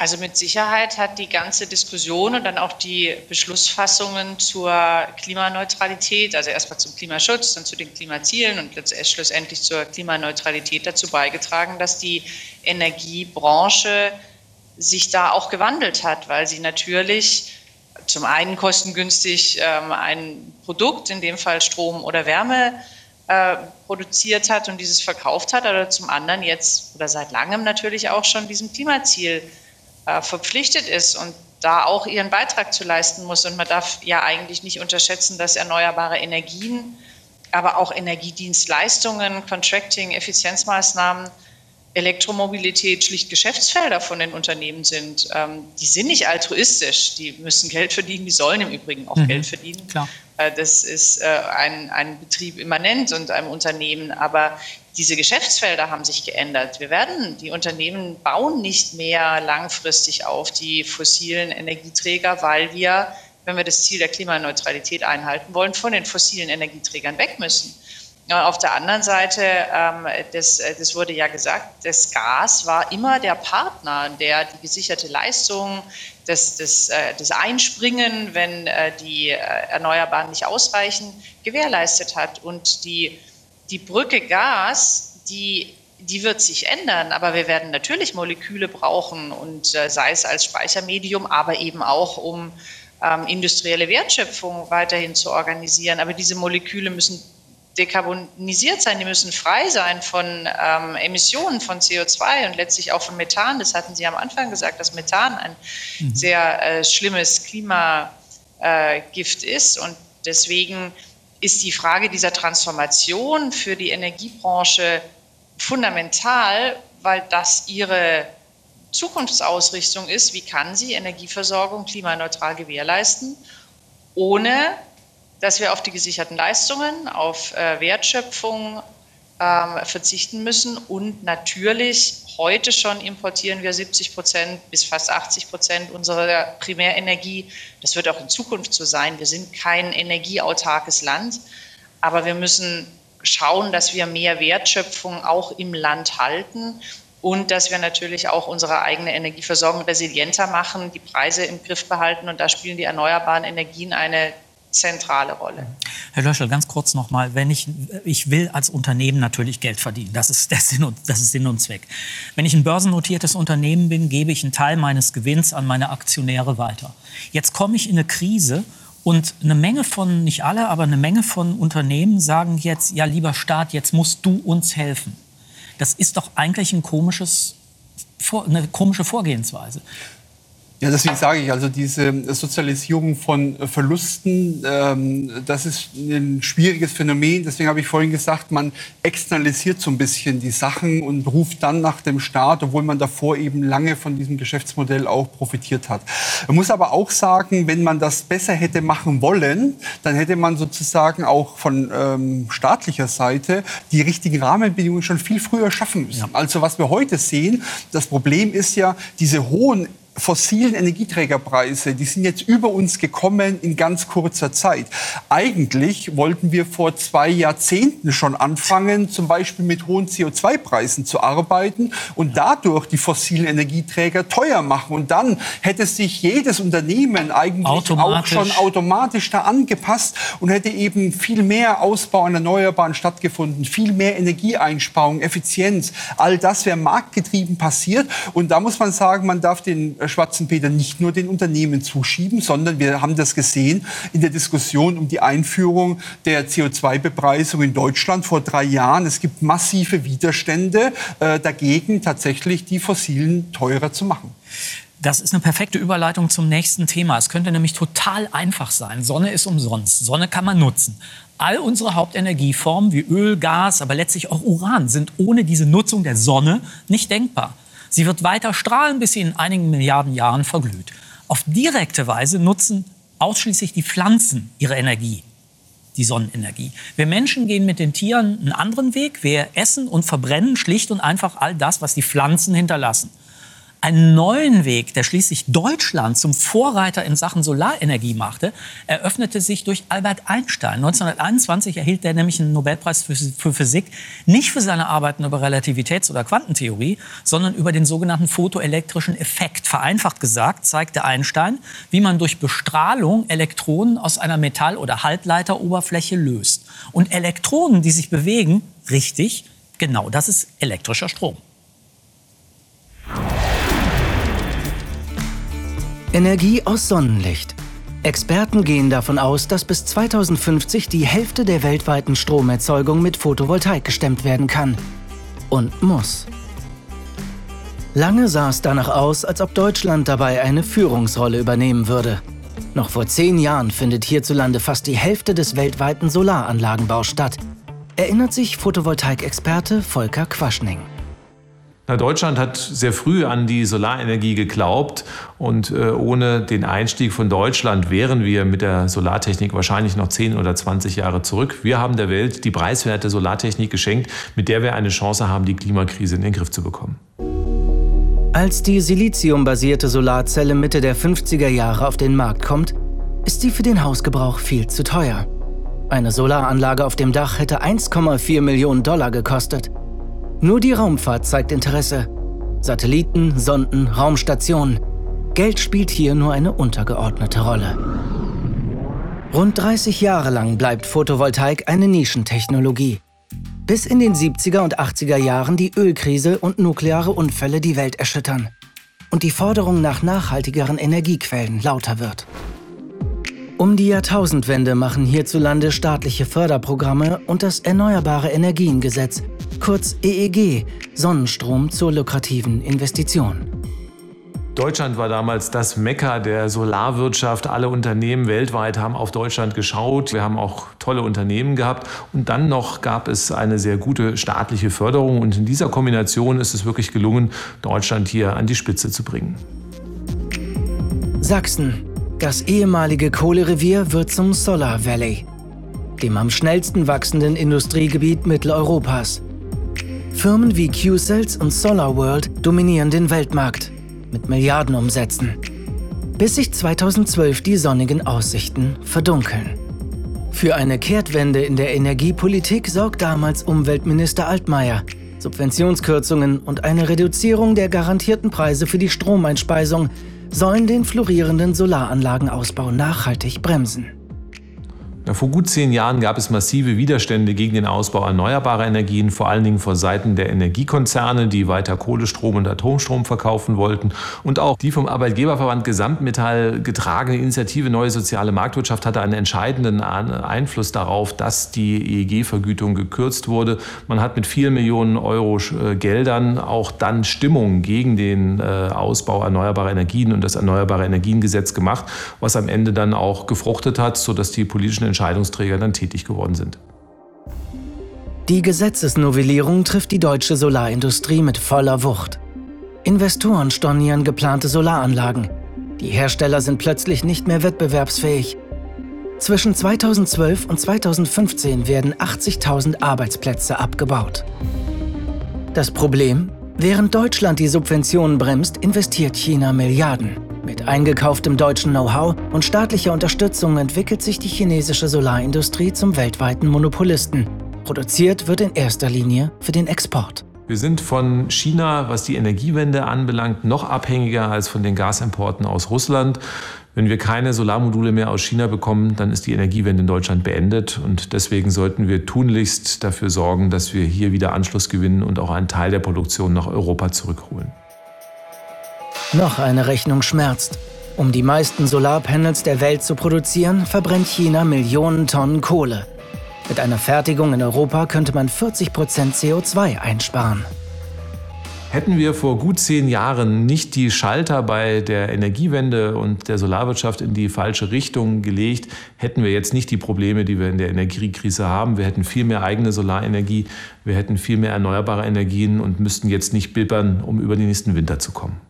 Also mit Sicherheit hat die ganze Diskussion und dann auch die Beschlussfassungen zur Klimaneutralität, also erstmal zum Klimaschutz, dann zu den Klimazielen und schlussendlich zur Klimaneutralität dazu beigetragen, dass die Energiebranche sich da auch gewandelt hat, weil sie natürlich zum einen kostengünstig ähm, ein Produkt, in dem Fall Strom oder Wärme, äh, produziert hat und dieses verkauft hat, oder zum anderen jetzt oder seit langem natürlich auch schon diesem Klimaziel äh, verpflichtet ist und da auch ihren Beitrag zu leisten muss. Und man darf ja eigentlich nicht unterschätzen, dass erneuerbare Energien, aber auch Energiedienstleistungen, Contracting, Effizienzmaßnahmen, Elektromobilität schlicht Geschäftsfelder von den Unternehmen sind. Ähm, die sind nicht altruistisch, die müssen Geld verdienen, die sollen im Übrigen auch mhm. Geld verdienen. Klar. Äh, das ist äh, ein, ein Betrieb immanent und einem Unternehmen, aber diese Geschäftsfelder haben sich geändert. Wir werden, die Unternehmen bauen nicht mehr langfristig auf die fossilen Energieträger, weil wir, wenn wir das Ziel der Klimaneutralität einhalten wollen, von den fossilen Energieträgern weg müssen. Auf der anderen Seite, ähm, das, das wurde ja gesagt, das Gas war immer der Partner, der die gesicherte Leistung, das, das, äh, das Einspringen, wenn äh, die äh, Erneuerbaren nicht ausreichen, gewährleistet hat. Und die die Brücke Gas, die, die wird sich ändern, aber wir werden natürlich Moleküle brauchen und äh, sei es als Speichermedium, aber eben auch um ähm, industrielle Wertschöpfung weiterhin zu organisieren. Aber diese Moleküle müssen dekarbonisiert sein, die müssen frei sein von ähm, Emissionen von CO2 und letztlich auch von Methan. Das hatten Sie am Anfang gesagt, dass Methan ein mhm. sehr äh, schlimmes Klimagift äh, ist und deswegen ist die Frage dieser Transformation für die Energiebranche fundamental, weil das ihre Zukunftsausrichtung ist. Wie kann sie Energieversorgung klimaneutral gewährleisten, ohne dass wir auf die gesicherten Leistungen, auf äh, Wertschöpfung ähm, verzichten müssen und natürlich heute schon importieren wir 70 Prozent bis fast 80 Prozent unserer Primärenergie. Das wird auch in Zukunft so sein. Wir sind kein energieautarkes Land, aber wir müssen schauen, dass wir mehr Wertschöpfung auch im Land halten und dass wir natürlich auch unsere eigene Energieversorgung resilienter machen, die Preise im Griff behalten. Und da spielen die erneuerbaren Energien eine zentrale Rolle. Herr Löschel, ganz kurz noch mal, wenn ich ich will als Unternehmen natürlich Geld verdienen, das ist der Sinn und das ist Sinn und Zweck. Wenn ich ein börsennotiertes Unternehmen bin, gebe ich einen Teil meines Gewinns an meine Aktionäre weiter. Jetzt komme ich in eine Krise und eine Menge von nicht alle, aber eine Menge von Unternehmen sagen jetzt ja lieber Staat, jetzt musst du uns helfen. Das ist doch eigentlich ein komisches eine komische Vorgehensweise. Ja, deswegen sage ich also, diese Sozialisierung von Verlusten, ähm, das ist ein schwieriges Phänomen. Deswegen habe ich vorhin gesagt, man externalisiert so ein bisschen die Sachen und ruft dann nach dem Staat, obwohl man davor eben lange von diesem Geschäftsmodell auch profitiert hat. Man muss aber auch sagen, wenn man das besser hätte machen wollen, dann hätte man sozusagen auch von ähm, staatlicher Seite die richtigen Rahmenbedingungen schon viel früher schaffen müssen. Ja. Also was wir heute sehen, das Problem ist ja, diese hohen fossilen Energieträgerpreise, die sind jetzt über uns gekommen in ganz kurzer Zeit. Eigentlich wollten wir vor zwei Jahrzehnten schon anfangen, zum Beispiel mit hohen CO2-Preisen zu arbeiten und dadurch die fossilen Energieträger teuer machen. Und dann hätte sich jedes Unternehmen eigentlich auch schon automatisch da angepasst und hätte eben viel mehr Ausbau an Erneuerbaren stattgefunden, viel mehr Energieeinsparung, Effizienz. All das wäre marktgetrieben passiert. Und da muss man sagen, man darf den schwarzen Peter nicht nur den Unternehmen zuschieben, sondern wir haben das gesehen in der Diskussion um die Einführung der CO2-Bepreisung in Deutschland vor drei Jahren. Es gibt massive Widerstände äh, dagegen, tatsächlich die fossilen teurer zu machen. Das ist eine perfekte Überleitung zum nächsten Thema. Es könnte nämlich total einfach sein. Sonne ist umsonst. Sonne kann man nutzen. All unsere Hauptenergieformen wie Öl, Gas, aber letztlich auch Uran sind ohne diese Nutzung der Sonne nicht denkbar. Sie wird weiter strahlen, bis sie in einigen Milliarden Jahren verglüht. Auf direkte Weise nutzen ausschließlich die Pflanzen ihre Energie, die Sonnenenergie. Wir Menschen gehen mit den Tieren einen anderen Weg. Wir essen und verbrennen schlicht und einfach all das, was die Pflanzen hinterlassen einen neuen Weg, der schließlich Deutschland zum Vorreiter in Sachen Solarenergie machte, eröffnete sich durch Albert Einstein. 1921 erhielt er nämlich einen Nobelpreis für, Physik, nicht für seine Arbeiten über Relativitäts- oder Quantentheorie, sondern über den sogenannten photoelektrischen Effekt. Vereinfacht gesagt zeigte Einstein, wie man durch Bestrahlung Elektronen aus einer Metall- oder Halbleiteroberfläche löst. Und Elektronen, die sich bewegen, richtig, genau das ist elektrischer Strom. Energie aus Sonnenlicht. Experten gehen davon aus, dass bis 2050 die Hälfte der weltweiten Stromerzeugung mit Photovoltaik gestemmt werden kann. Und muss. Lange sah es danach aus, als ob Deutschland dabei eine Führungsrolle übernehmen würde. Noch vor zehn Jahren findet hierzulande fast die Hälfte des weltweiten Solaranlagenbaus statt, erinnert sich Photovoltaik-Experte Volker Quaschning. Na, Deutschland hat sehr früh an die Solarenergie geglaubt und äh, ohne den Einstieg von Deutschland wären wir mit der Solartechnik wahrscheinlich noch 10 oder 20 Jahre zurück. Wir haben der Welt die preiswerte Solartechnik geschenkt, mit der wir eine Chance haben, die Klimakrise in den Griff zu bekommen. Als die siliziumbasierte Solarzelle Mitte der 50er Jahre auf den Markt kommt, ist sie für den Hausgebrauch viel zu teuer. Eine Solaranlage auf dem Dach hätte 1,4 Millionen Dollar gekostet. Nur die Raumfahrt zeigt Interesse. Satelliten, Sonden, Raumstationen. Geld spielt hier nur eine untergeordnete Rolle. Rund 30 Jahre lang bleibt Photovoltaik eine Nischentechnologie. Bis in den 70er und 80er Jahren die Ölkrise und nukleare Unfälle die Welt erschüttern. Und die Forderung nach nachhaltigeren Energiequellen lauter wird. Um die Jahrtausendwende machen hierzulande staatliche Förderprogramme und das Erneuerbare Energiengesetz kurz EEG, Sonnenstrom zur lukrativen Investition. Deutschland war damals das Mekka der Solarwirtschaft. Alle Unternehmen weltweit haben auf Deutschland geschaut. Wir haben auch tolle Unternehmen gehabt. Und dann noch gab es eine sehr gute staatliche Förderung. Und in dieser Kombination ist es wirklich gelungen, Deutschland hier an die Spitze zu bringen. Sachsen. Das ehemalige Kohlerevier wird zum Solar Valley, dem am schnellsten wachsenden Industriegebiet Mitteleuropas. Firmen wie Q-Cells und SolarWorld dominieren den Weltmarkt mit Milliardenumsätzen, bis sich 2012 die sonnigen Aussichten verdunkeln. Für eine Kehrtwende in der Energiepolitik sorgt damals Umweltminister Altmaier. Subventionskürzungen und eine Reduzierung der garantierten Preise für die Stromeinspeisung sollen den florierenden Solaranlagenausbau nachhaltig bremsen. Vor gut zehn Jahren gab es massive Widerstände gegen den Ausbau erneuerbarer Energien, vor allen Dingen vor Seiten der Energiekonzerne, die weiter Kohlestrom und Atomstrom verkaufen wollten. Und auch die vom Arbeitgeberverband Gesamtmetall getragene Initiative Neue Soziale Marktwirtschaft hatte einen entscheidenden Einfluss darauf, dass die EEG-Vergütung gekürzt wurde. Man hat mit vielen Millionen Euro äh, Geldern auch dann Stimmung gegen den äh, Ausbau erneuerbarer Energien und das Erneuerbare Energiengesetz gemacht, was am Ende dann auch gefruchtet hat, sodass die politischen Entscheidungsträger dann tätig geworden sind. Die Gesetzesnovellierung trifft die deutsche Solarindustrie mit voller Wucht. Investoren stornieren geplante Solaranlagen. Die Hersteller sind plötzlich nicht mehr wettbewerbsfähig. Zwischen 2012 und 2015 werden 80.000 Arbeitsplätze abgebaut. Das Problem? Während Deutschland die Subventionen bremst, investiert China Milliarden. Mit eingekauftem deutschen Know-how und staatlicher Unterstützung entwickelt sich die chinesische Solarindustrie zum weltweiten Monopolisten. Produziert wird in erster Linie für den Export. Wir sind von China, was die Energiewende anbelangt, noch abhängiger als von den Gasimporten aus Russland. Wenn wir keine Solarmodule mehr aus China bekommen, dann ist die Energiewende in Deutschland beendet. Und deswegen sollten wir tunlichst dafür sorgen, dass wir hier wieder Anschluss gewinnen und auch einen Teil der Produktion nach Europa zurückholen. Noch eine Rechnung schmerzt. Um die meisten Solarpanels der Welt zu produzieren, verbrennt China Millionen Tonnen Kohle. Mit einer Fertigung in Europa könnte man 40 Prozent CO2 einsparen. Hätten wir vor gut zehn Jahren nicht die Schalter bei der Energiewende und der Solarwirtschaft in die falsche Richtung gelegt, hätten wir jetzt nicht die Probleme, die wir in der Energiekrise haben. Wir hätten viel mehr eigene Solarenergie, wir hätten viel mehr erneuerbare Energien und müssten jetzt nicht bibbern, um über den nächsten Winter zu kommen.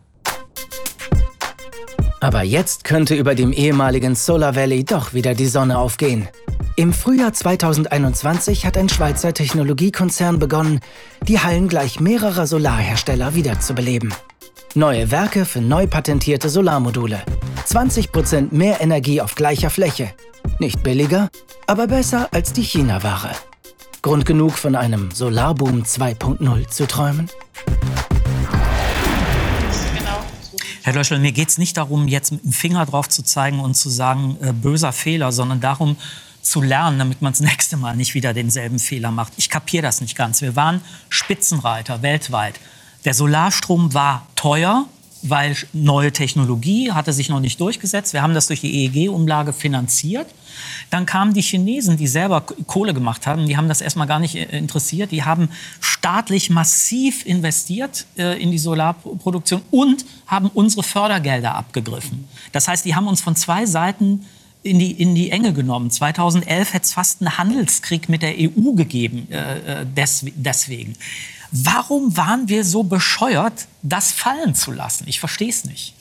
Aber jetzt könnte über dem ehemaligen Solar Valley doch wieder die Sonne aufgehen. Im Frühjahr 2021 hat ein Schweizer Technologiekonzern begonnen, die Hallen gleich mehrerer Solarhersteller wiederzubeleben. Neue Werke für neu patentierte Solarmodule. 20% mehr Energie auf gleicher Fläche. Nicht billiger, aber besser als die China-Ware. Grund genug von einem Solarboom 2.0 zu träumen? Herr Löschel, mir geht es nicht darum, jetzt mit dem Finger drauf zu zeigen und zu sagen, äh, böser Fehler, sondern darum zu lernen, damit man das nächste Mal nicht wieder denselben Fehler macht. Ich kapiere das nicht ganz. Wir waren Spitzenreiter weltweit. Der Solarstrom war teuer, weil neue Technologie hatte sich noch nicht durchgesetzt. Wir haben das durch die EEG-Umlage finanziert. Dann kamen die Chinesen, die selber Kohle gemacht haben. Die haben das erstmal gar nicht äh, interessiert. Die haben staatlich massiv investiert äh, in die Solarproduktion und haben unsere Fördergelder abgegriffen. Das heißt, die haben uns von zwei Seiten in die, in die Enge genommen. 2011 hätte es fast einen Handelskrieg mit der EU gegeben, äh, äh des, deswegen. Warum waren wir so bescheuert, das fallen zu lassen? Ich verstehe es nicht.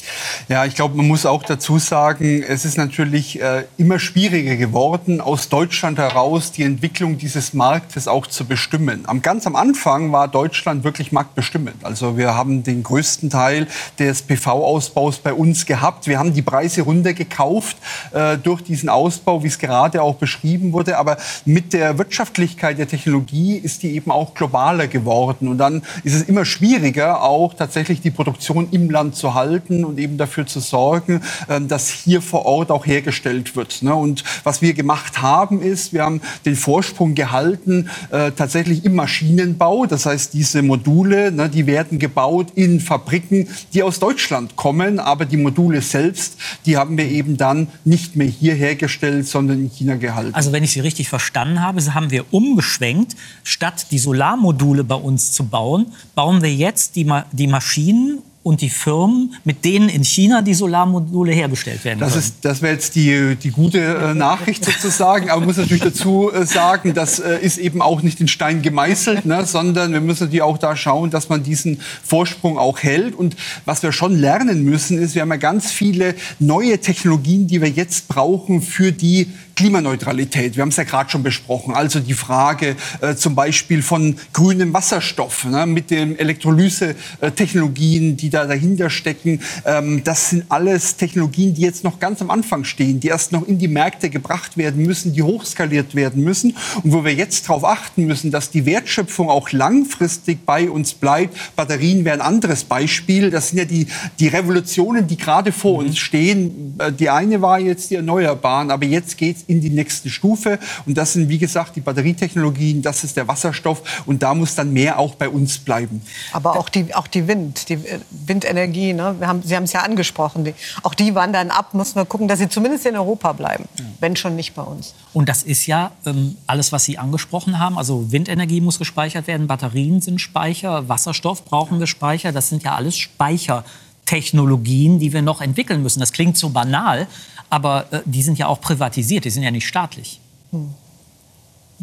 Ja, ich glaube, man muss auch dazu sagen, es ist natürlich äh, immer schwieriger geworden, aus Deutschland heraus die Entwicklung dieses Marktes auch zu bestimmen. Am ganz am Anfang war Deutschland wirklich marktbestimmend. Also wir haben den größten Teil des PV-Ausbaus bei uns gehabt. Wir haben die Preise runtergekauft äh, durch diesen Ausbau, wie es gerade auch beschrieben wurde. Aber mit der Wirtschaftlichkeit der Technologie ist die eben auch globaler geworden. Und dann ist es immer schwieriger, auch tatsächlich tatsächlich die Produktion im Land zu halten und eben dafür zu sorgen, ähm, dass hier vor Ort auch hergestellt wird. Ne? Und was wir gemacht haben, ist, wir haben den Vorsprung gehalten, äh, tatsächlich im Maschinenbau. Das heißt, diese Module, ne, die werden gebaut in Fabriken, die aus Deutschland kommen, aber die Module selbst, die haben wir eben dann nicht mehr hier hergestellt, sondern in China gehalten. Also wenn ich Sie richtig verstanden habe, haben wir umgeschwenkt, statt die Solarmodule bei uns zu bauen, bauen wir jetzt die, die Maschinen Maschinen und die Firmen, mit denen in China die Solarmodule hergestellt werden das Ist, das wäre jetzt die, die gute äh, Nachricht sozusagen. Aber man muss natürlich dazu äh, sagen, das äh, ist eben auch nicht in Stein gemeißelt, ne, sondern wir müssen natürlich auch da schauen, dass man diesen Vorsprung auch hält. Und was wir schon lernen müssen, ist, wir haben ja ganz viele neue Technologien, die wir jetzt brauchen für die Klimaneutralität. Wir haben es ja gerade schon besprochen. Also die Frage äh, zum Beispiel von grünem Wasserstoff ne, mit den Elektrolyse-Technologien, die da dahinter stecken. Ähm, das sind alles Technologien, die jetzt noch ganz am Anfang stehen, die erst noch in die Märkte gebracht werden müssen, die hochskaliert werden müssen und wo wir jetzt darauf achten müssen, dass die Wertschöpfung auch langfristig bei uns bleibt. Batterien wären ein anderes Beispiel. Das sind ja die, die Revolutionen, die gerade vor mhm. uns stehen. Äh, die eine war jetzt die Erneuerbaren, aber jetzt geht es in die nächste Stufe. Und das sind, wie gesagt, die Batterietechnologien, das ist der Wasserstoff. Und da muss dann mehr auch bei uns bleiben. Aber auch die, auch die Wind, die äh, Windenergie, ne? wir haben, Sie haben es ja angesprochen, die, auch die wandern ab. Müssen wir gucken, dass sie zumindest in Europa bleiben, ja. wenn schon nicht bei uns. Und das ist ja ähm, alles, was Sie angesprochen haben. Also Windenergie muss gespeichert werden, Batterien sind Speicher, Wasserstoff brauchen wir Speicher. Das sind ja alles Speichertechnologien, die wir noch entwickeln müssen. Das klingt so banal, aber äh, die sind ja auch privatisiert, die sind ja nicht staatlich. Hm.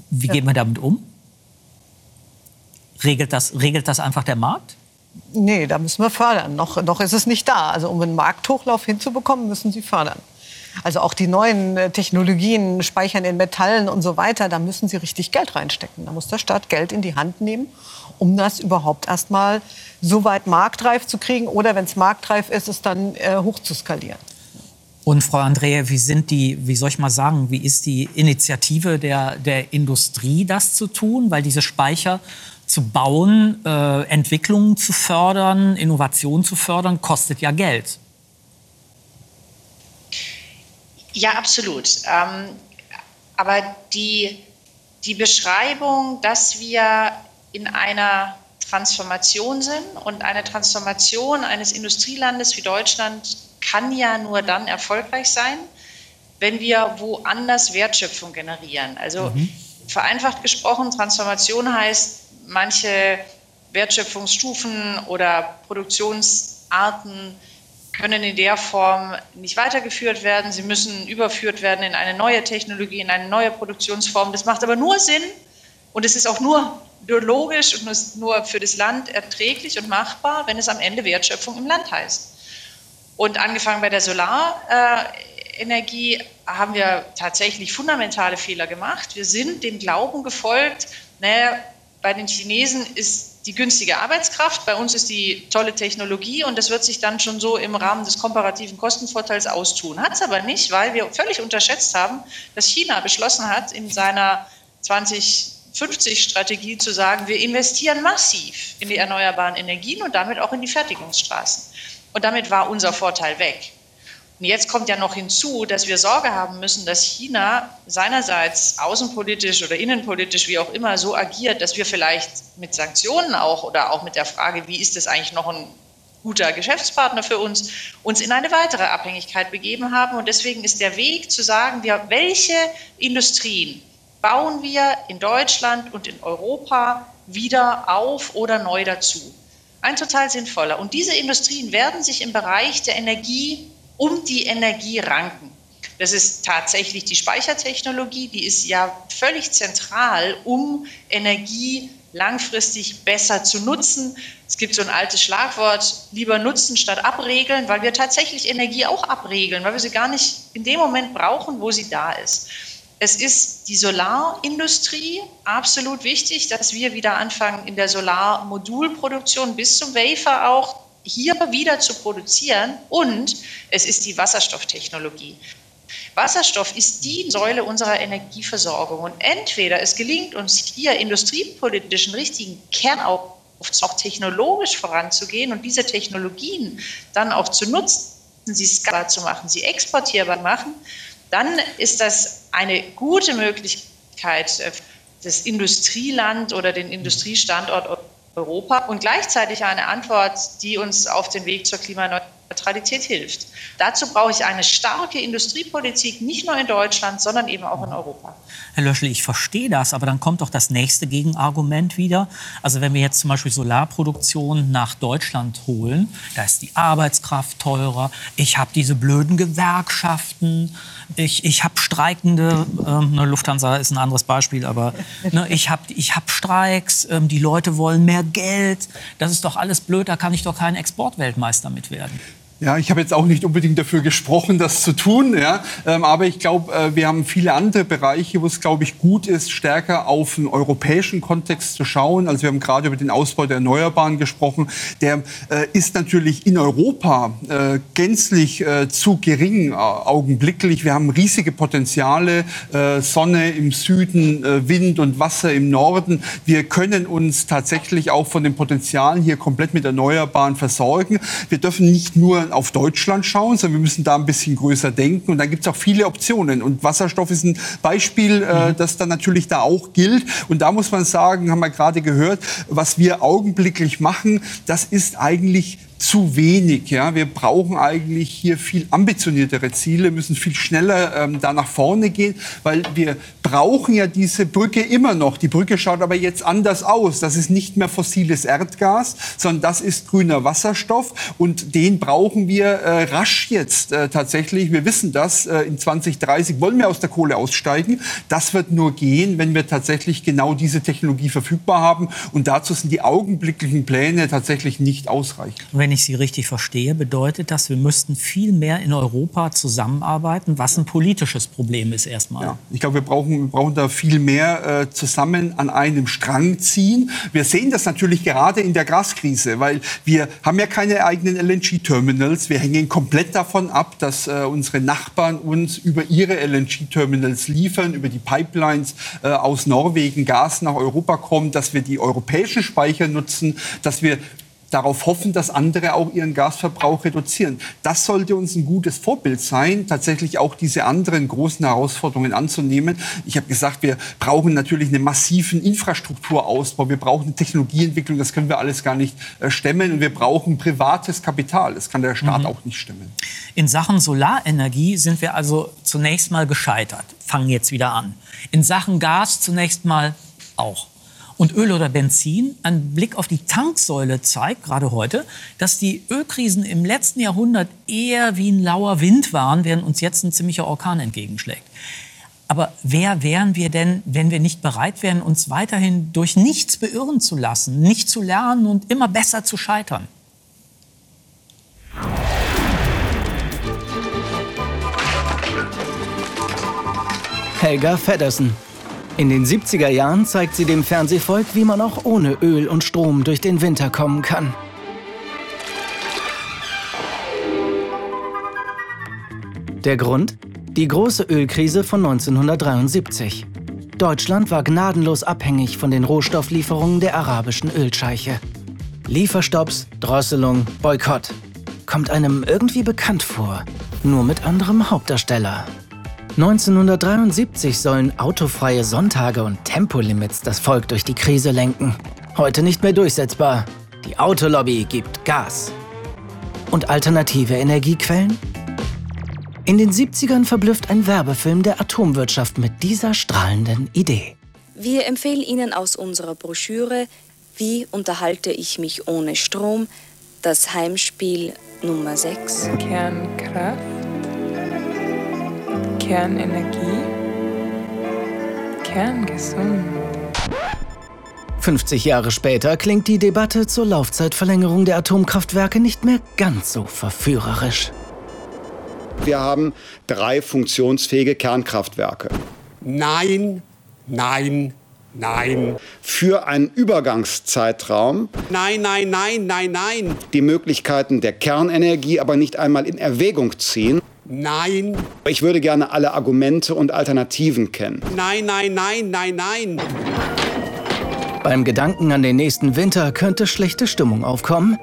Wie ja. gehen wir damit um? Regelt das, regelt das einfach der Markt? Nee, da müssen wir fördern. Noch, noch ist es nicht da. Also um einen Markthochlauf hinzubekommen, müssen Sie fördern. Also auch die neuen äh, Technologien, Speichern in Metallen und so weiter, da müssen Sie richtig Geld reinstecken. Da muss der Staat Geld in die Hand nehmen, um das überhaupt erst mal so weit marktreif zu kriegen oder wenn es marktreif ist, es dann äh, hoch zu skalieren. Und Frau Andrea, wie sind die, wie soll ich mal sagen, wie ist die Initiative der, der Industrie, das zu tun? Weil diese Speicher zu bauen, äh, Entwicklungen zu fördern, Innovationen zu fördern, kostet ja Geld. Ja, absolut. Ähm, aber die, die Beschreibung, dass wir in einer Transformation sind und eine Transformation eines Industrielandes wie Deutschland kann ja nur dann erfolgreich sein, wenn wir woanders Wertschöpfung generieren. Also mhm. vereinfacht gesprochen, Transformation heißt, manche Wertschöpfungsstufen oder Produktionsarten können in der Form nicht weitergeführt werden. Sie müssen überführt werden in eine neue Technologie, in eine neue Produktionsform. Das macht aber nur Sinn und es ist auch nur logisch und nur für das Land erträglich und machbar, wenn es am Ende Wertschöpfung im Land heißt. Und angefangen bei der Solarenergie haben wir tatsächlich fundamentale Fehler gemacht. Wir sind dem Glauben gefolgt, naja, bei den Chinesen ist die günstige Arbeitskraft, bei uns ist die tolle Technologie und das wird sich dann schon so im Rahmen des komparativen Kostenvorteils austun. Hat es aber nicht, weil wir völlig unterschätzt haben, dass China beschlossen hat, in seiner 2050-Strategie zu sagen, wir investieren massiv in die erneuerbaren Energien und damit auch in die Fertigungsstraßen. Und damit war unser Vorteil weg. Und jetzt kommt ja noch hinzu, dass wir Sorge haben müssen, dass China seinerseits außenpolitisch oder innenpolitisch, wie auch immer, so agiert, dass wir vielleicht mit Sanktionen auch oder auch mit der Frage, wie ist es eigentlich noch ein guter Geschäftspartner für uns, uns in eine weitere Abhängigkeit begeben haben. Und deswegen ist der Weg zu sagen, wir, welche Industrien bauen wir in Deutschland und in Europa wieder auf oder neu dazu. Ein total sinnvoller. Und diese Industrien werden sich im Bereich der Energie um die Energie ranken. Das ist tatsächlich die Speichertechnologie, die ist ja völlig zentral, um Energie langfristig besser zu nutzen. Es gibt so ein altes Schlagwort, lieber nutzen statt abregeln, weil wir tatsächlich Energie auch abregeln, weil wir sie gar nicht in dem Moment brauchen, wo sie da ist. Es ist die Solarindustrie absolut wichtig, dass wir wieder anfangen, in der Solarmodulproduktion bis zum Wafer auch hier wieder zu produzieren und es ist die Wasserstofftechnologie. Wasserstoff ist die Säule unserer Energieversorgung und entweder es gelingt uns hier industriepolitischen richtigen Kern auch, technologisch voranzugehen und diese Technologien dann auch zu nutzen, sie skalierbar zu machen, sie exportierbar machen, dann ist das eine gute Möglichkeit, äh, das Industrieland oder den Industriestandort Europa und gleichzeitig eine Antwort, die uns auf den Weg zur Klimaneutralität hilft. Dazu brauche ich eine starke Industriepolitik, nicht nur in Deutschland, sondern eben auch in Europa. Herr Löschel, ich verstehe das, aber dann kommt doch das nächste Gegenargument wieder. Also wenn wir jetzt zum Beispiel Solarproduktion nach Deutschland holen, da ist die Arbeitskraft teurer, ich habe diese blöden Gewerkschaften, ich, ich habe Streikende, ähm, ne, Lufthansa ist ein anderes Beispiel, aber ne, ich habe ich hab Streiks, ähm, die Leute wollen mehr Geld. Das ist doch alles blöd, da kann ich doch kein Exportweltmeister mit werden. Ja, ich habe jetzt auch nicht unbedingt dafür gesprochen, das zu tun. Ja, ähm, aber ich glaube, äh, wir haben viele andere Bereiche, wo es, glaube ich, gut ist, stärker auf einen europäischen Kontext zu schauen. Also wir haben gerade über den Ausbau der Erneuerbaren gesprochen. Der äh, ist natürlich in Europa äh, gänzlich zu gering augenblicklich. Wir haben riesige Potenziale, Sonne im Süden, Wind und Wasser im Norden. Wir können uns tatsächlich auch von den Potenzialen hier komplett mit Erneuerbaren versorgen. Wir dürfen nicht nur nur auf Deutschland schauen, sondern wir müssen da ein bisschen größer denken. Und dann gibt es auch viele Optionen. Und Wasserstoff ist ein Beispiel, äh, mhm. das dann natürlich da auch gilt. Und da muss man sagen, haben wir gerade gehört, was wir augenblicklich machen, das ist eigentlich zu wenig. Ja? Wir brauchen eigentlich hier viel ambitioniertere Ziele, müssen viel schneller ähm, da nach vorne gehen, weil wir brauchen ja diese Brücke immer noch. Die Brücke schaut aber jetzt anders aus. Das ist nicht mehr fossiles Erdgas, sondern das ist grüner Wasserstoff und den brauchen wir äh, rasch jetzt äh, tatsächlich. Wir wissen das, äh, in 2030 wollen wir aus der Kohle aussteigen. Das wird nur gehen, wenn wir tatsächlich genau diese Technologie verfügbar haben und dazu sind die augenblicklichen Pläne tatsächlich nicht ausreichend wenn ich Sie richtig verstehe, bedeutet das, wir müssten viel mehr in Europa zusammenarbeiten, was ein politisches Problem ist erstmal. Ja, ich glaube, wir brauchen, wir brauchen da viel mehr äh, zusammen an einem Strang ziehen. Wir sehen das natürlich gerade in der Gaskrise, weil wir haben ja keine eigenen LNG-Terminals. Wir hängen komplett davon ab, dass äh, unsere Nachbarn uns über ihre LNG-Terminals liefern, über die Pipelines äh, aus Norwegen Gas nach Europa kommt, dass wir die europäischen Speicher nutzen, dass wir darauf hoffen, dass andere auch ihren Gasverbrauch reduzieren. Das sollte uns ein gutes Vorbild sein, tatsächlich auch diese anderen großen Herausforderungen anzunehmen. Ich habe gesagt, wir brauchen natürlich einen massiven Infrastrukturausbau, wir brauchen eine Technologieentwicklung, das können wir alles gar nicht äh, stemmen und wir brauchen privates Kapital, das kann der Staat mhm. auch nicht stemmen. In Sachen Solarenergie sind wir also zunächst mal gescheitert, fangen jetzt wieder an. In Sachen Gas zunächst mal auch und Öl oder Benzin. Ein Blick auf die Tanksäule zeigt gerade heute, dass die Ölkrisen im letzten Jahrhundert eher wie ein lauer Wind waren, während uns jetzt ein ziemlicher Orkan entgegenschlägt. Aber wer wären wir denn, wenn wir nicht bereit wären, uns weiterhin durch nichts beirren zu lassen, nicht zu lernen und immer besser zu scheitern? Helga Feddersen, in den 70er Jahren zeigt sie dem Fernsehvolk, wie man auch ohne Öl und Strom durch den Winter kommen kann. Der Grund? Die große Ölkrise von 1973. Deutschland war gnadenlos abhängig von den Rohstofflieferungen der arabischen Ölscheiche. Lieferstopps, Drosselung, Boykott. Kommt einem irgendwie bekannt vor, nur mit anderem Hauptdarsteller. 1973 sollen autofreie Sonntage und Tempolimits das Volk durch die Krise lenken. Heute nicht mehr durchsetzbar. Die Autolobby gibt Gas. Und alternative Energiequellen? In den 70ern verblüfft ein Werbefilm der Atomwirtschaft mit dieser strahlenden Idee. Wir empfehlen Ihnen aus unserer Broschüre Wie unterhalte ich mich ohne Strom? Das Heimspiel Nummer 6. Kernkraft. Kernenergie, kerngesund. 50 Jahre später klingt die Debatte zur Laufzeitverlängerung der Atomkraftwerke nicht mehr ganz so verführerisch. Wir haben drei funktionsfähige Kernkraftwerke. Nein, nein, nein. Für einen Übergangszeitraum. Nein, nein, nein, nein, nein. Die Möglichkeiten der Kernenergie aber nicht einmal in Erwägung ziehen. Nein. Ich würde gerne alle Argumente und Alternativen kennen. Nein, nein, nein, nein, nein. Beim Gedanken an den nächsten Winter könnte schlechte Stimmung aufkommen.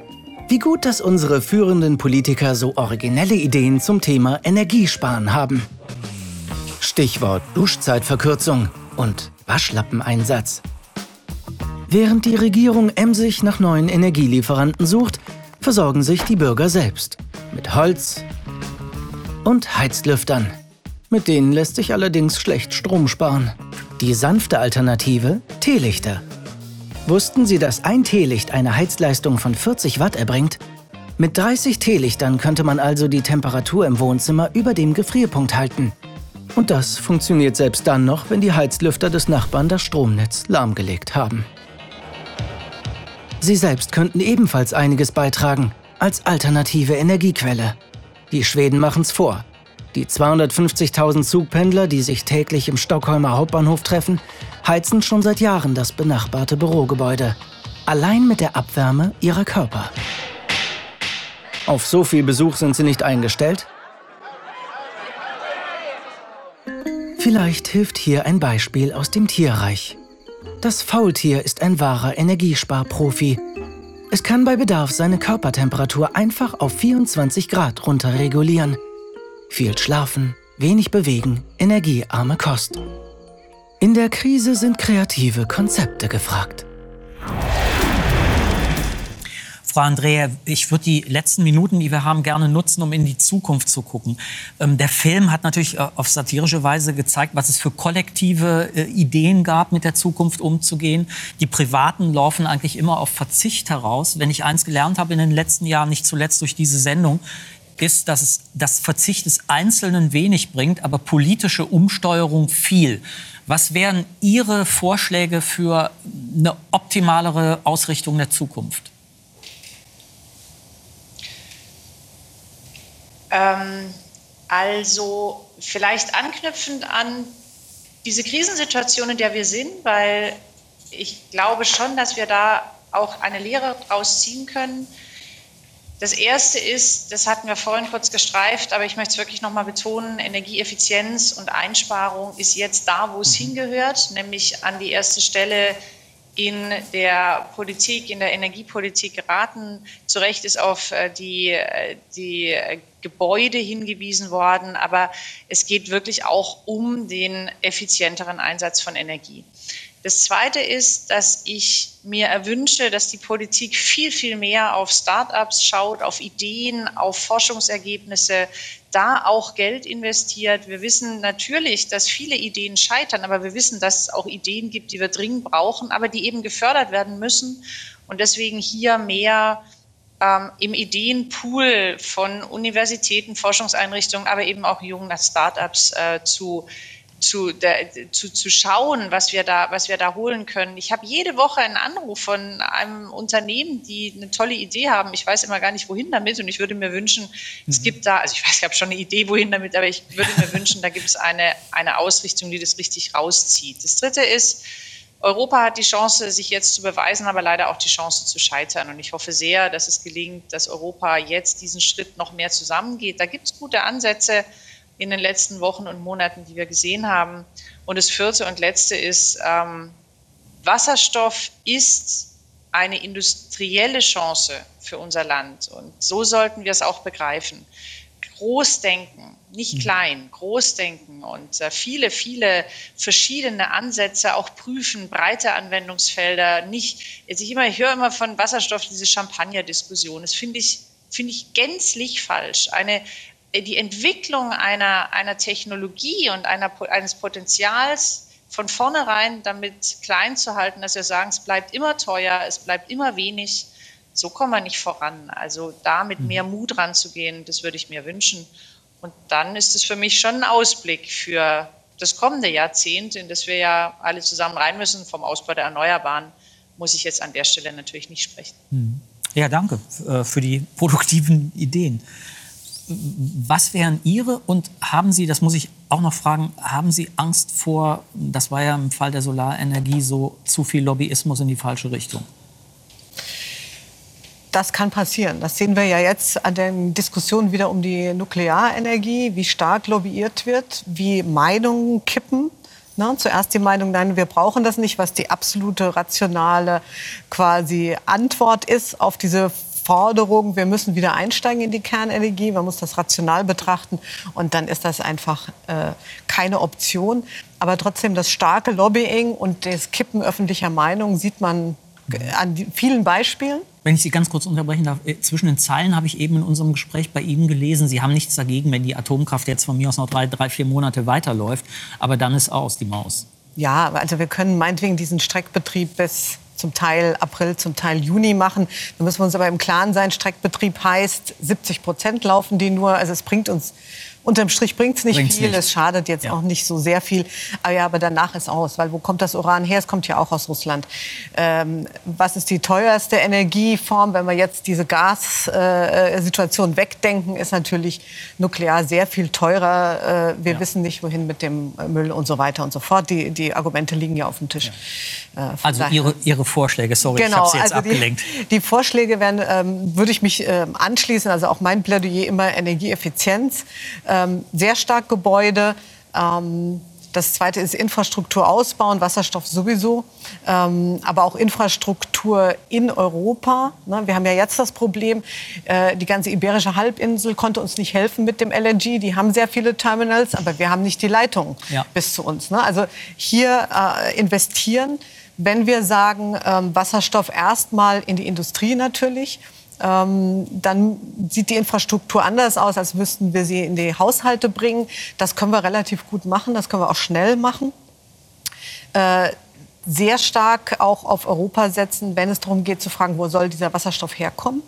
Wie gut, dass unsere führenden Politiker so originelle Ideen zum Thema Energiesparen haben. Stichwort Duschzeitverkürzung und Waschlappeneinsatz. Während die Regierung emsig nach neuen Energielieferanten sucht, versorgen sich die Bürger selbst. Mit Holz, und Heizlüftern. Mit denen lässt sich allerdings schlecht Strom sparen. Die sanfte Alternative Teelichter. Wussten Sie, dass ein Teelicht eine Heizleistung von 40 Watt erbringt? Mit 30 Teelichtern könnte man also die Temperatur im Wohnzimmer über dem Gefrierpunkt halten. Und das funktioniert selbst dann noch, wenn die Heizlüfter des Nachbarn das Stromnetz lahmgelegt haben. Sie selbst könnten ebenfalls einiges beitragen als alternative Energiequelle. Die Schweden machen's vor. Die 250.000 Zugpendler, die sich täglich im Stockholmer Hauptbahnhof treffen, heizen schon seit Jahren das benachbarte Bürogebäude. Allein mit der Abwärme ihrer Körper. Auf so viel Besuch sind sie nicht eingestellt. Vielleicht hilft hier ein Beispiel aus dem Tierreich. Das Faultier ist ein wahrer Energiesparprofi Es kann bei Bedarf seine Körpertemperatur einfach auf 24 Grad runterregulieren. Viel schlafen, wenig bewegen, energiearme Kost. In der Krise sind kreative Konzepte gefragt. Frau Andrea, ich würde die letzten Minuten, die wir haben, gerne nutzen, um in die Zukunft zu gucken. Ähm, der Film hat natürlich äh, auf satirische Weise gezeigt, was es für kollektive äh, Ideen gab, mit der Zukunft umzugehen. Die Privaten laufen eigentlich immer auf Verzicht heraus. Wenn ich eins gelernt habe in den letzten Jahren, nicht zuletzt durch diese Sendung, ist, dass es das Verzicht des Einzelnen wenig bringt, aber politische Umsteuerung viel. Was wären Ihre Vorschläge für eine optimalere Ausrichtung der Zukunft? Ähm, also vielleicht anknüpfend an diese Krisensituation, in der wir sind, weil ich glaube schon, dass wir da auch eine Lehre draus ziehen können. Das erste ist, das hatten wir vorhin kurz gestreift, aber ich möchte es wirklich nochmal betonen, Energieeffizienz und Einsparung ist jetzt da, wo es mhm. hingehört, nämlich an die erste Stelle in der Politik, in der Energiepolitik geraten. Zu Recht ist auf äh, die, äh, die Gebäude hingewiesen worden, aber es geht wirklich auch um den effizienteren Einsatz von Energie. Das Zweite ist, dass ich mir erwünsche, dass die Politik viel, viel mehr auf Start-ups schaut, auf Ideen, auf Forschungsergebnisse, da auch Geld investiert. Wir wissen natürlich, dass viele Ideen scheitern, aber wir wissen, dass es auch Ideen gibt, die wir dringend brauchen, aber die eben gefördert werden müssen. Und deswegen hier mehr ähm, im Ideenpool von Universitäten, Forschungseinrichtungen, aber eben auch jungen Start-ups äh, zu zu, der, zu, zu schauen, was wir da, was wir da holen können. Ich habe jede Woche einen Anruf von einem Unternehmen, die eine tolle Idee haben. Ich weiß immer gar nicht, wohin damit. Und ich würde mir wünschen, mhm. es gibt da, also ich weiß, ich habe schon eine Idee, wohin damit, aber ich würde mir wünschen, da gibt es eine, eine Ausrichtung, die das richtig rauszieht. Das dritte ist, Europa hat die Chance, sich jetzt zu beweisen, aber leider auch die Chance zu scheitern. Und ich hoffe sehr, dass es gelingt, dass Europa jetzt diesen Schritt noch mehr zusammengeht. Da gibt es gute Ansätze in den letzten Wochen und Monaten, die wir gesehen haben. Und das vierte und letzte ist, ähm, Wasserstoff ist eine industrielle Chance für unser Land. Und so sollten wir es auch begreifen. Großdenken, nicht mhm. klein, Großdenken und äh, viele, viele verschiedene Ansätze auch prüfen, breite Anwendungsfelder. Nicht, also ich, immer, ich höre immer von Wasserstoff diese Champagner-Diskussion. Das finde ich, finde ich gänzlich falsch. Eine, die Entwicklung einer, einer Technologie und einer, eines Potenzials von vornherein damit klein zu halten, dass wir sagen, es bleibt immer teuer, es bleibt immer wenig, so kommen wir nicht voran. Also da mit mhm. mehr Mut ranzugehen, das würde ich mir wünschen. Und dann ist es für mich schon ein Ausblick für das kommende Jahrzehnt, in das wir ja alle zusammen rein müssen. Vom Ausbau der Erneuerbaren muss ich jetzt an der Stelle natürlich nicht sprechen. Mhm. Ja, danke äh, für die produktiven Ideen. Was wären Ihre und haben Sie, das muss ich auch noch fragen, haben Sie Angst vor, das war ja im Fall der Solarenergie so, zu viel Lobbyismus in die falsche Richtung? Das kann passieren. Das sehen wir ja jetzt an den Diskussionen wieder um die Nuklearenergie, wie stark lobbyiert wird, wie Meinungen kippen. Ne, zuerst die Meinung, nein, wir brauchen das nicht, was die absolute rationale quasi Antwort ist auf diese Forderung, wir müssen wieder einsteigen in die Kernenergie, man muss das rational betrachten und dann ist das einfach äh, keine Option. Aber trotzdem das starke Lobbying und das Kippen öffentlicher Meinung sieht man an vielen Beispielen. Wenn ich Sie ganz kurz unterbrechen darf, äh, zwischen den Zeilen habe ich eben in unserem Gespräch bei Ihnen gelesen, Sie haben nichts dagegen, wenn die Atomkraft jetzt von mir aus noch drei, drei vier Monate weiterläuft, aber dann ist aus die Maus. Ja, also wir können meinetwegen diesen Streckbetrieb bis zum Teil April, zum Teil Juni machen. Da müssen wir uns aber im Klaren sein, Streckbetrieb heißt, 70 Prozent laufen die nur. Also es bringt uns Unterm Strich bringt es nicht bringt's viel, es schadet jetzt ja. auch nicht so sehr viel. Aber, ja, aber danach ist aus, weil wo kommt das Uran her? Es kommt ja auch aus Russland. Ähm, was ist die teuerste Energieform? Wenn wir jetzt diese Gassituation äh, wegdenken, ist natürlich Nuklear sehr viel teurer. Äh, wir ja. wissen nicht, wohin mit dem Müll und so weiter und so fort. Die, die Argumente liegen ja auf dem Tisch. Ja. Äh, also Ihre, Ihre Vorschläge, sorry, genau, ich habe Sie jetzt also abgelenkt. Die, die Vorschläge werden, ähm, würde ich mich ähm, anschließen, also auch mein Plädoyer immer Energieeffizienz ähm, sehr stark Gebäude. Ähm, Das Zweite ist Infrastruktur ausbauen, Wasserstoff sowieso, ähm, aber auch Infrastruktur in Europa. Ne? Wir haben ja jetzt das Problem, äh, die ganze Iberische Halbinsel konnte uns nicht helfen mit dem LNG. Die haben sehr viele Terminals, aber wir haben nicht die Leitung Ja. bis zu uns. Ne? Also hier äh, investieren. Wenn wir sagen, ähm, Wasserstoff erstmal in die Industrie natürlich, ähm, dann sieht die Infrastruktur anders aus, als müssten wir sie in die Haushalte bringen. Das können wir relativ gut machen, das können wir auch schnell machen. Äh, sehr stark auch auf Europa setzen, wenn es darum geht zu fragen, wo soll dieser Wasserstoff herkommen.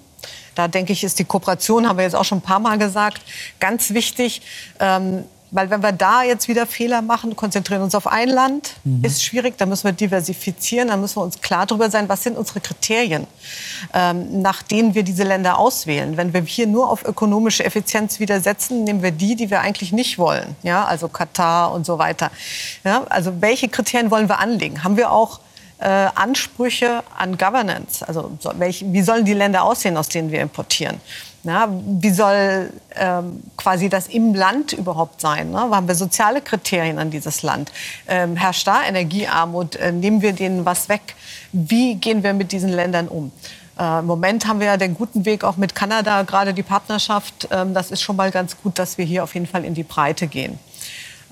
Da denke ich, ist die Kooperation, haben wir jetzt auch schon ein paar Mal gesagt, ganz wichtig. Ähm, weil wenn wir da jetzt wieder Fehler machen, konzentrieren uns auf ein Land, ist schwierig, da müssen wir diversifizieren, da müssen wir uns klar darüber sein, was sind unsere Kriterien, ähm, nach denen wir diese Länder auswählen. Wenn wir hier nur auf ökonomische Effizienz wieder setzen, nehmen wir die, die wir eigentlich nicht wollen, ja, also Katar und so weiter. Ja, also welche Kriterien wollen wir anlegen? Haben wir auch äh, Ansprüche an Governance? Also so, welche, wie sollen die Länder aussehen, aus denen wir importieren? Ja, wie soll ähm, quasi das im Land überhaupt sein? Ne? Haben wir soziale Kriterien an dieses Land? Ähm, herrscht da Energiearmut? Äh, nehmen wir denen was weg? Wie gehen wir mit diesen Ländern um? Äh, Im Moment haben wir ja den guten Weg auch mit Kanada, gerade die Partnerschaft. Ähm, das ist schon mal ganz gut, dass wir hier auf jeden Fall in die Breite gehen.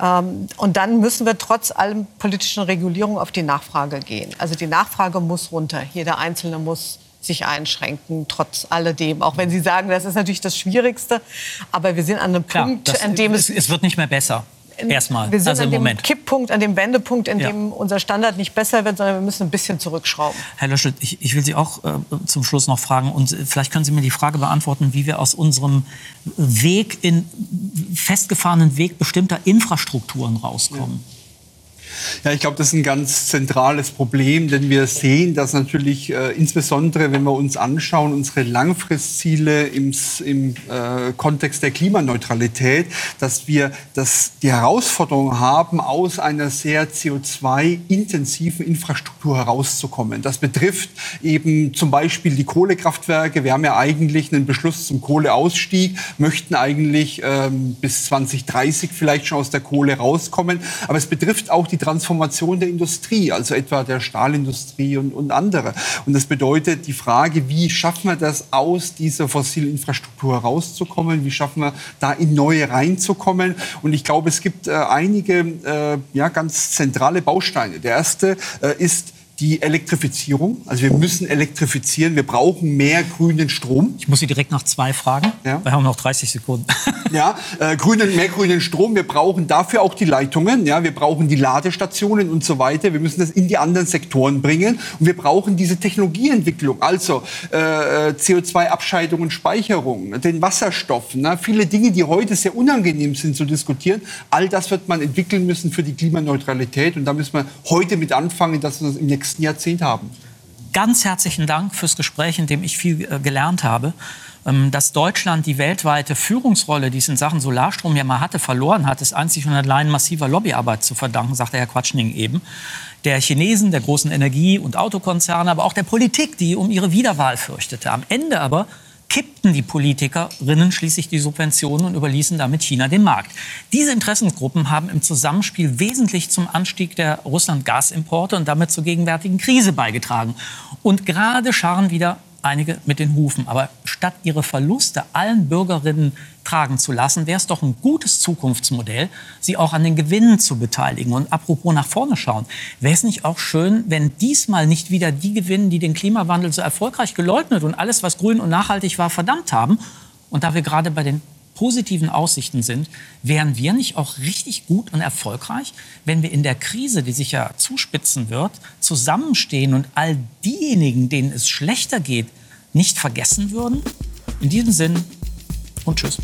Ähm, und dann müssen wir trotz allem politischen Regulierung auf die Nachfrage gehen. Also die Nachfrage muss runter. Jeder Einzelne muss sich einschränken, trotz alledem. Auch wenn Sie sagen, das ist natürlich das Schwierigste. Aber wir sind an einem Klar, Punkt, das, an dem es, es wird nicht mehr besser. Erstmal, wir sind also an dem Moment. Kipppunkt, an dem Wendepunkt, in Ja. dem unser Standard nicht besser wird, sondern wir müssen ein bisschen zurückschrauben. Herr Löschel, ich, ich will Sie auch äh, zum Schluss noch fragen und vielleicht können Sie mir die Frage beantworten, wie wir aus unserem Weg in festgefahrenen Weg bestimmter Infrastrukturen rauskommen. Ja, ich glaube, das ist ein ganz zentrales Problem, denn wir sehen, dass natürlich äh, insbesondere, wenn wir uns anschauen, unsere Langfristziele im, im äh, Kontext der Klimaneutralität, dass wir das, die Herausforderung haben, aus einer sehr CO2-intensiven Infrastruktur herauszukommen. Das betrifft eben zum Beispiel die Kohlekraftwerke. Wir haben ja eigentlich einen Beschluss zum Kohleausstieg, möchten eigentlich ähm, bis 2030 vielleicht schon aus der Kohle rauskommen. Aber es betrifft auch die Transformation der Industrie, also etwa der Stahlindustrie und, und andere. Und das bedeutet die Frage, wie schaffen wir das, aus dieser fossilen Infrastruktur herauszukommen? Wie schaffen wir, da in neue reinzukommen? Und ich glaube, es gibt äh, einige äh, ja, ganz zentrale Bausteine. Der erste äh, ist die Elektrifizierung. Also wir müssen elektrifizieren. Wir brauchen mehr grünen Strom. Ich muss Sie direkt nach zwei fragen. Ja. Wir haben noch 30 Sekunden. Ja, äh, grünen, mehr grünen Strom. Wir brauchen dafür auch die Leitungen. Ja, wir brauchen die Ladestationen und so weiter. Wir müssen das in die anderen Sektoren bringen. Und wir brauchen diese Technologieentwicklung. Also äh, CO2-Abscheidung und Speicherung, den Wasserstoff. Ne? Viele Dinge, die heute sehr unangenehm sind zu diskutieren. All das wird man entwickeln müssen für die Klimaneutralität. Und da müssen wir heute mit anfangen, dass wir das im nächsten Jahrzehnt haben. Ganz herzlichen Dank fürs Gespräch, in dem ich viel äh, gelernt habe. Ähm, dass Deutschland die weltweite Führungsrolle, die es in Sachen Solarstrom ja mal hatte, verloren hat, ist einzig und allein massiver Lobbyarbeit zu verdanken, sagte Herr Quatschning eben. Der Chinesen, der großen Energie- und Autokonzerne, aber auch der Politik, die um ihre Wiederwahl fürchtete. Am Ende aber kippten die Politikerinnen schließlich die Subventionen und überließen damit China den Markt. Diese Interessengruppen haben im Zusammenspiel wesentlich zum Anstieg der Russland-Gasimporte und damit zur gegenwärtigen Krise beigetragen. Und gerade scharren wieder einige mit den Hufen. Aber statt ihre Verluste allen Bürgerinnen tragen zu lassen, wäre es doch ein gutes Zukunftsmodell, sie auch an den Gewinnen zu beteiligen. Und apropos nach vorne schauen, wäre es nicht auch schön, wenn diesmal nicht wieder die gewinnen, die den Klimawandel so erfolgreich geleugnet und alles, was grün und nachhaltig war, verdammt haben? Und da wir gerade bei den positiven Aussichten sind, wären wir nicht auch richtig gut und erfolgreich, wenn wir in der Krise, die sich ja zuspitzen wird, zusammenstehen und all diejenigen, denen es schlechter geht, nicht vergessen würden? In diesem Sinn und tschüss.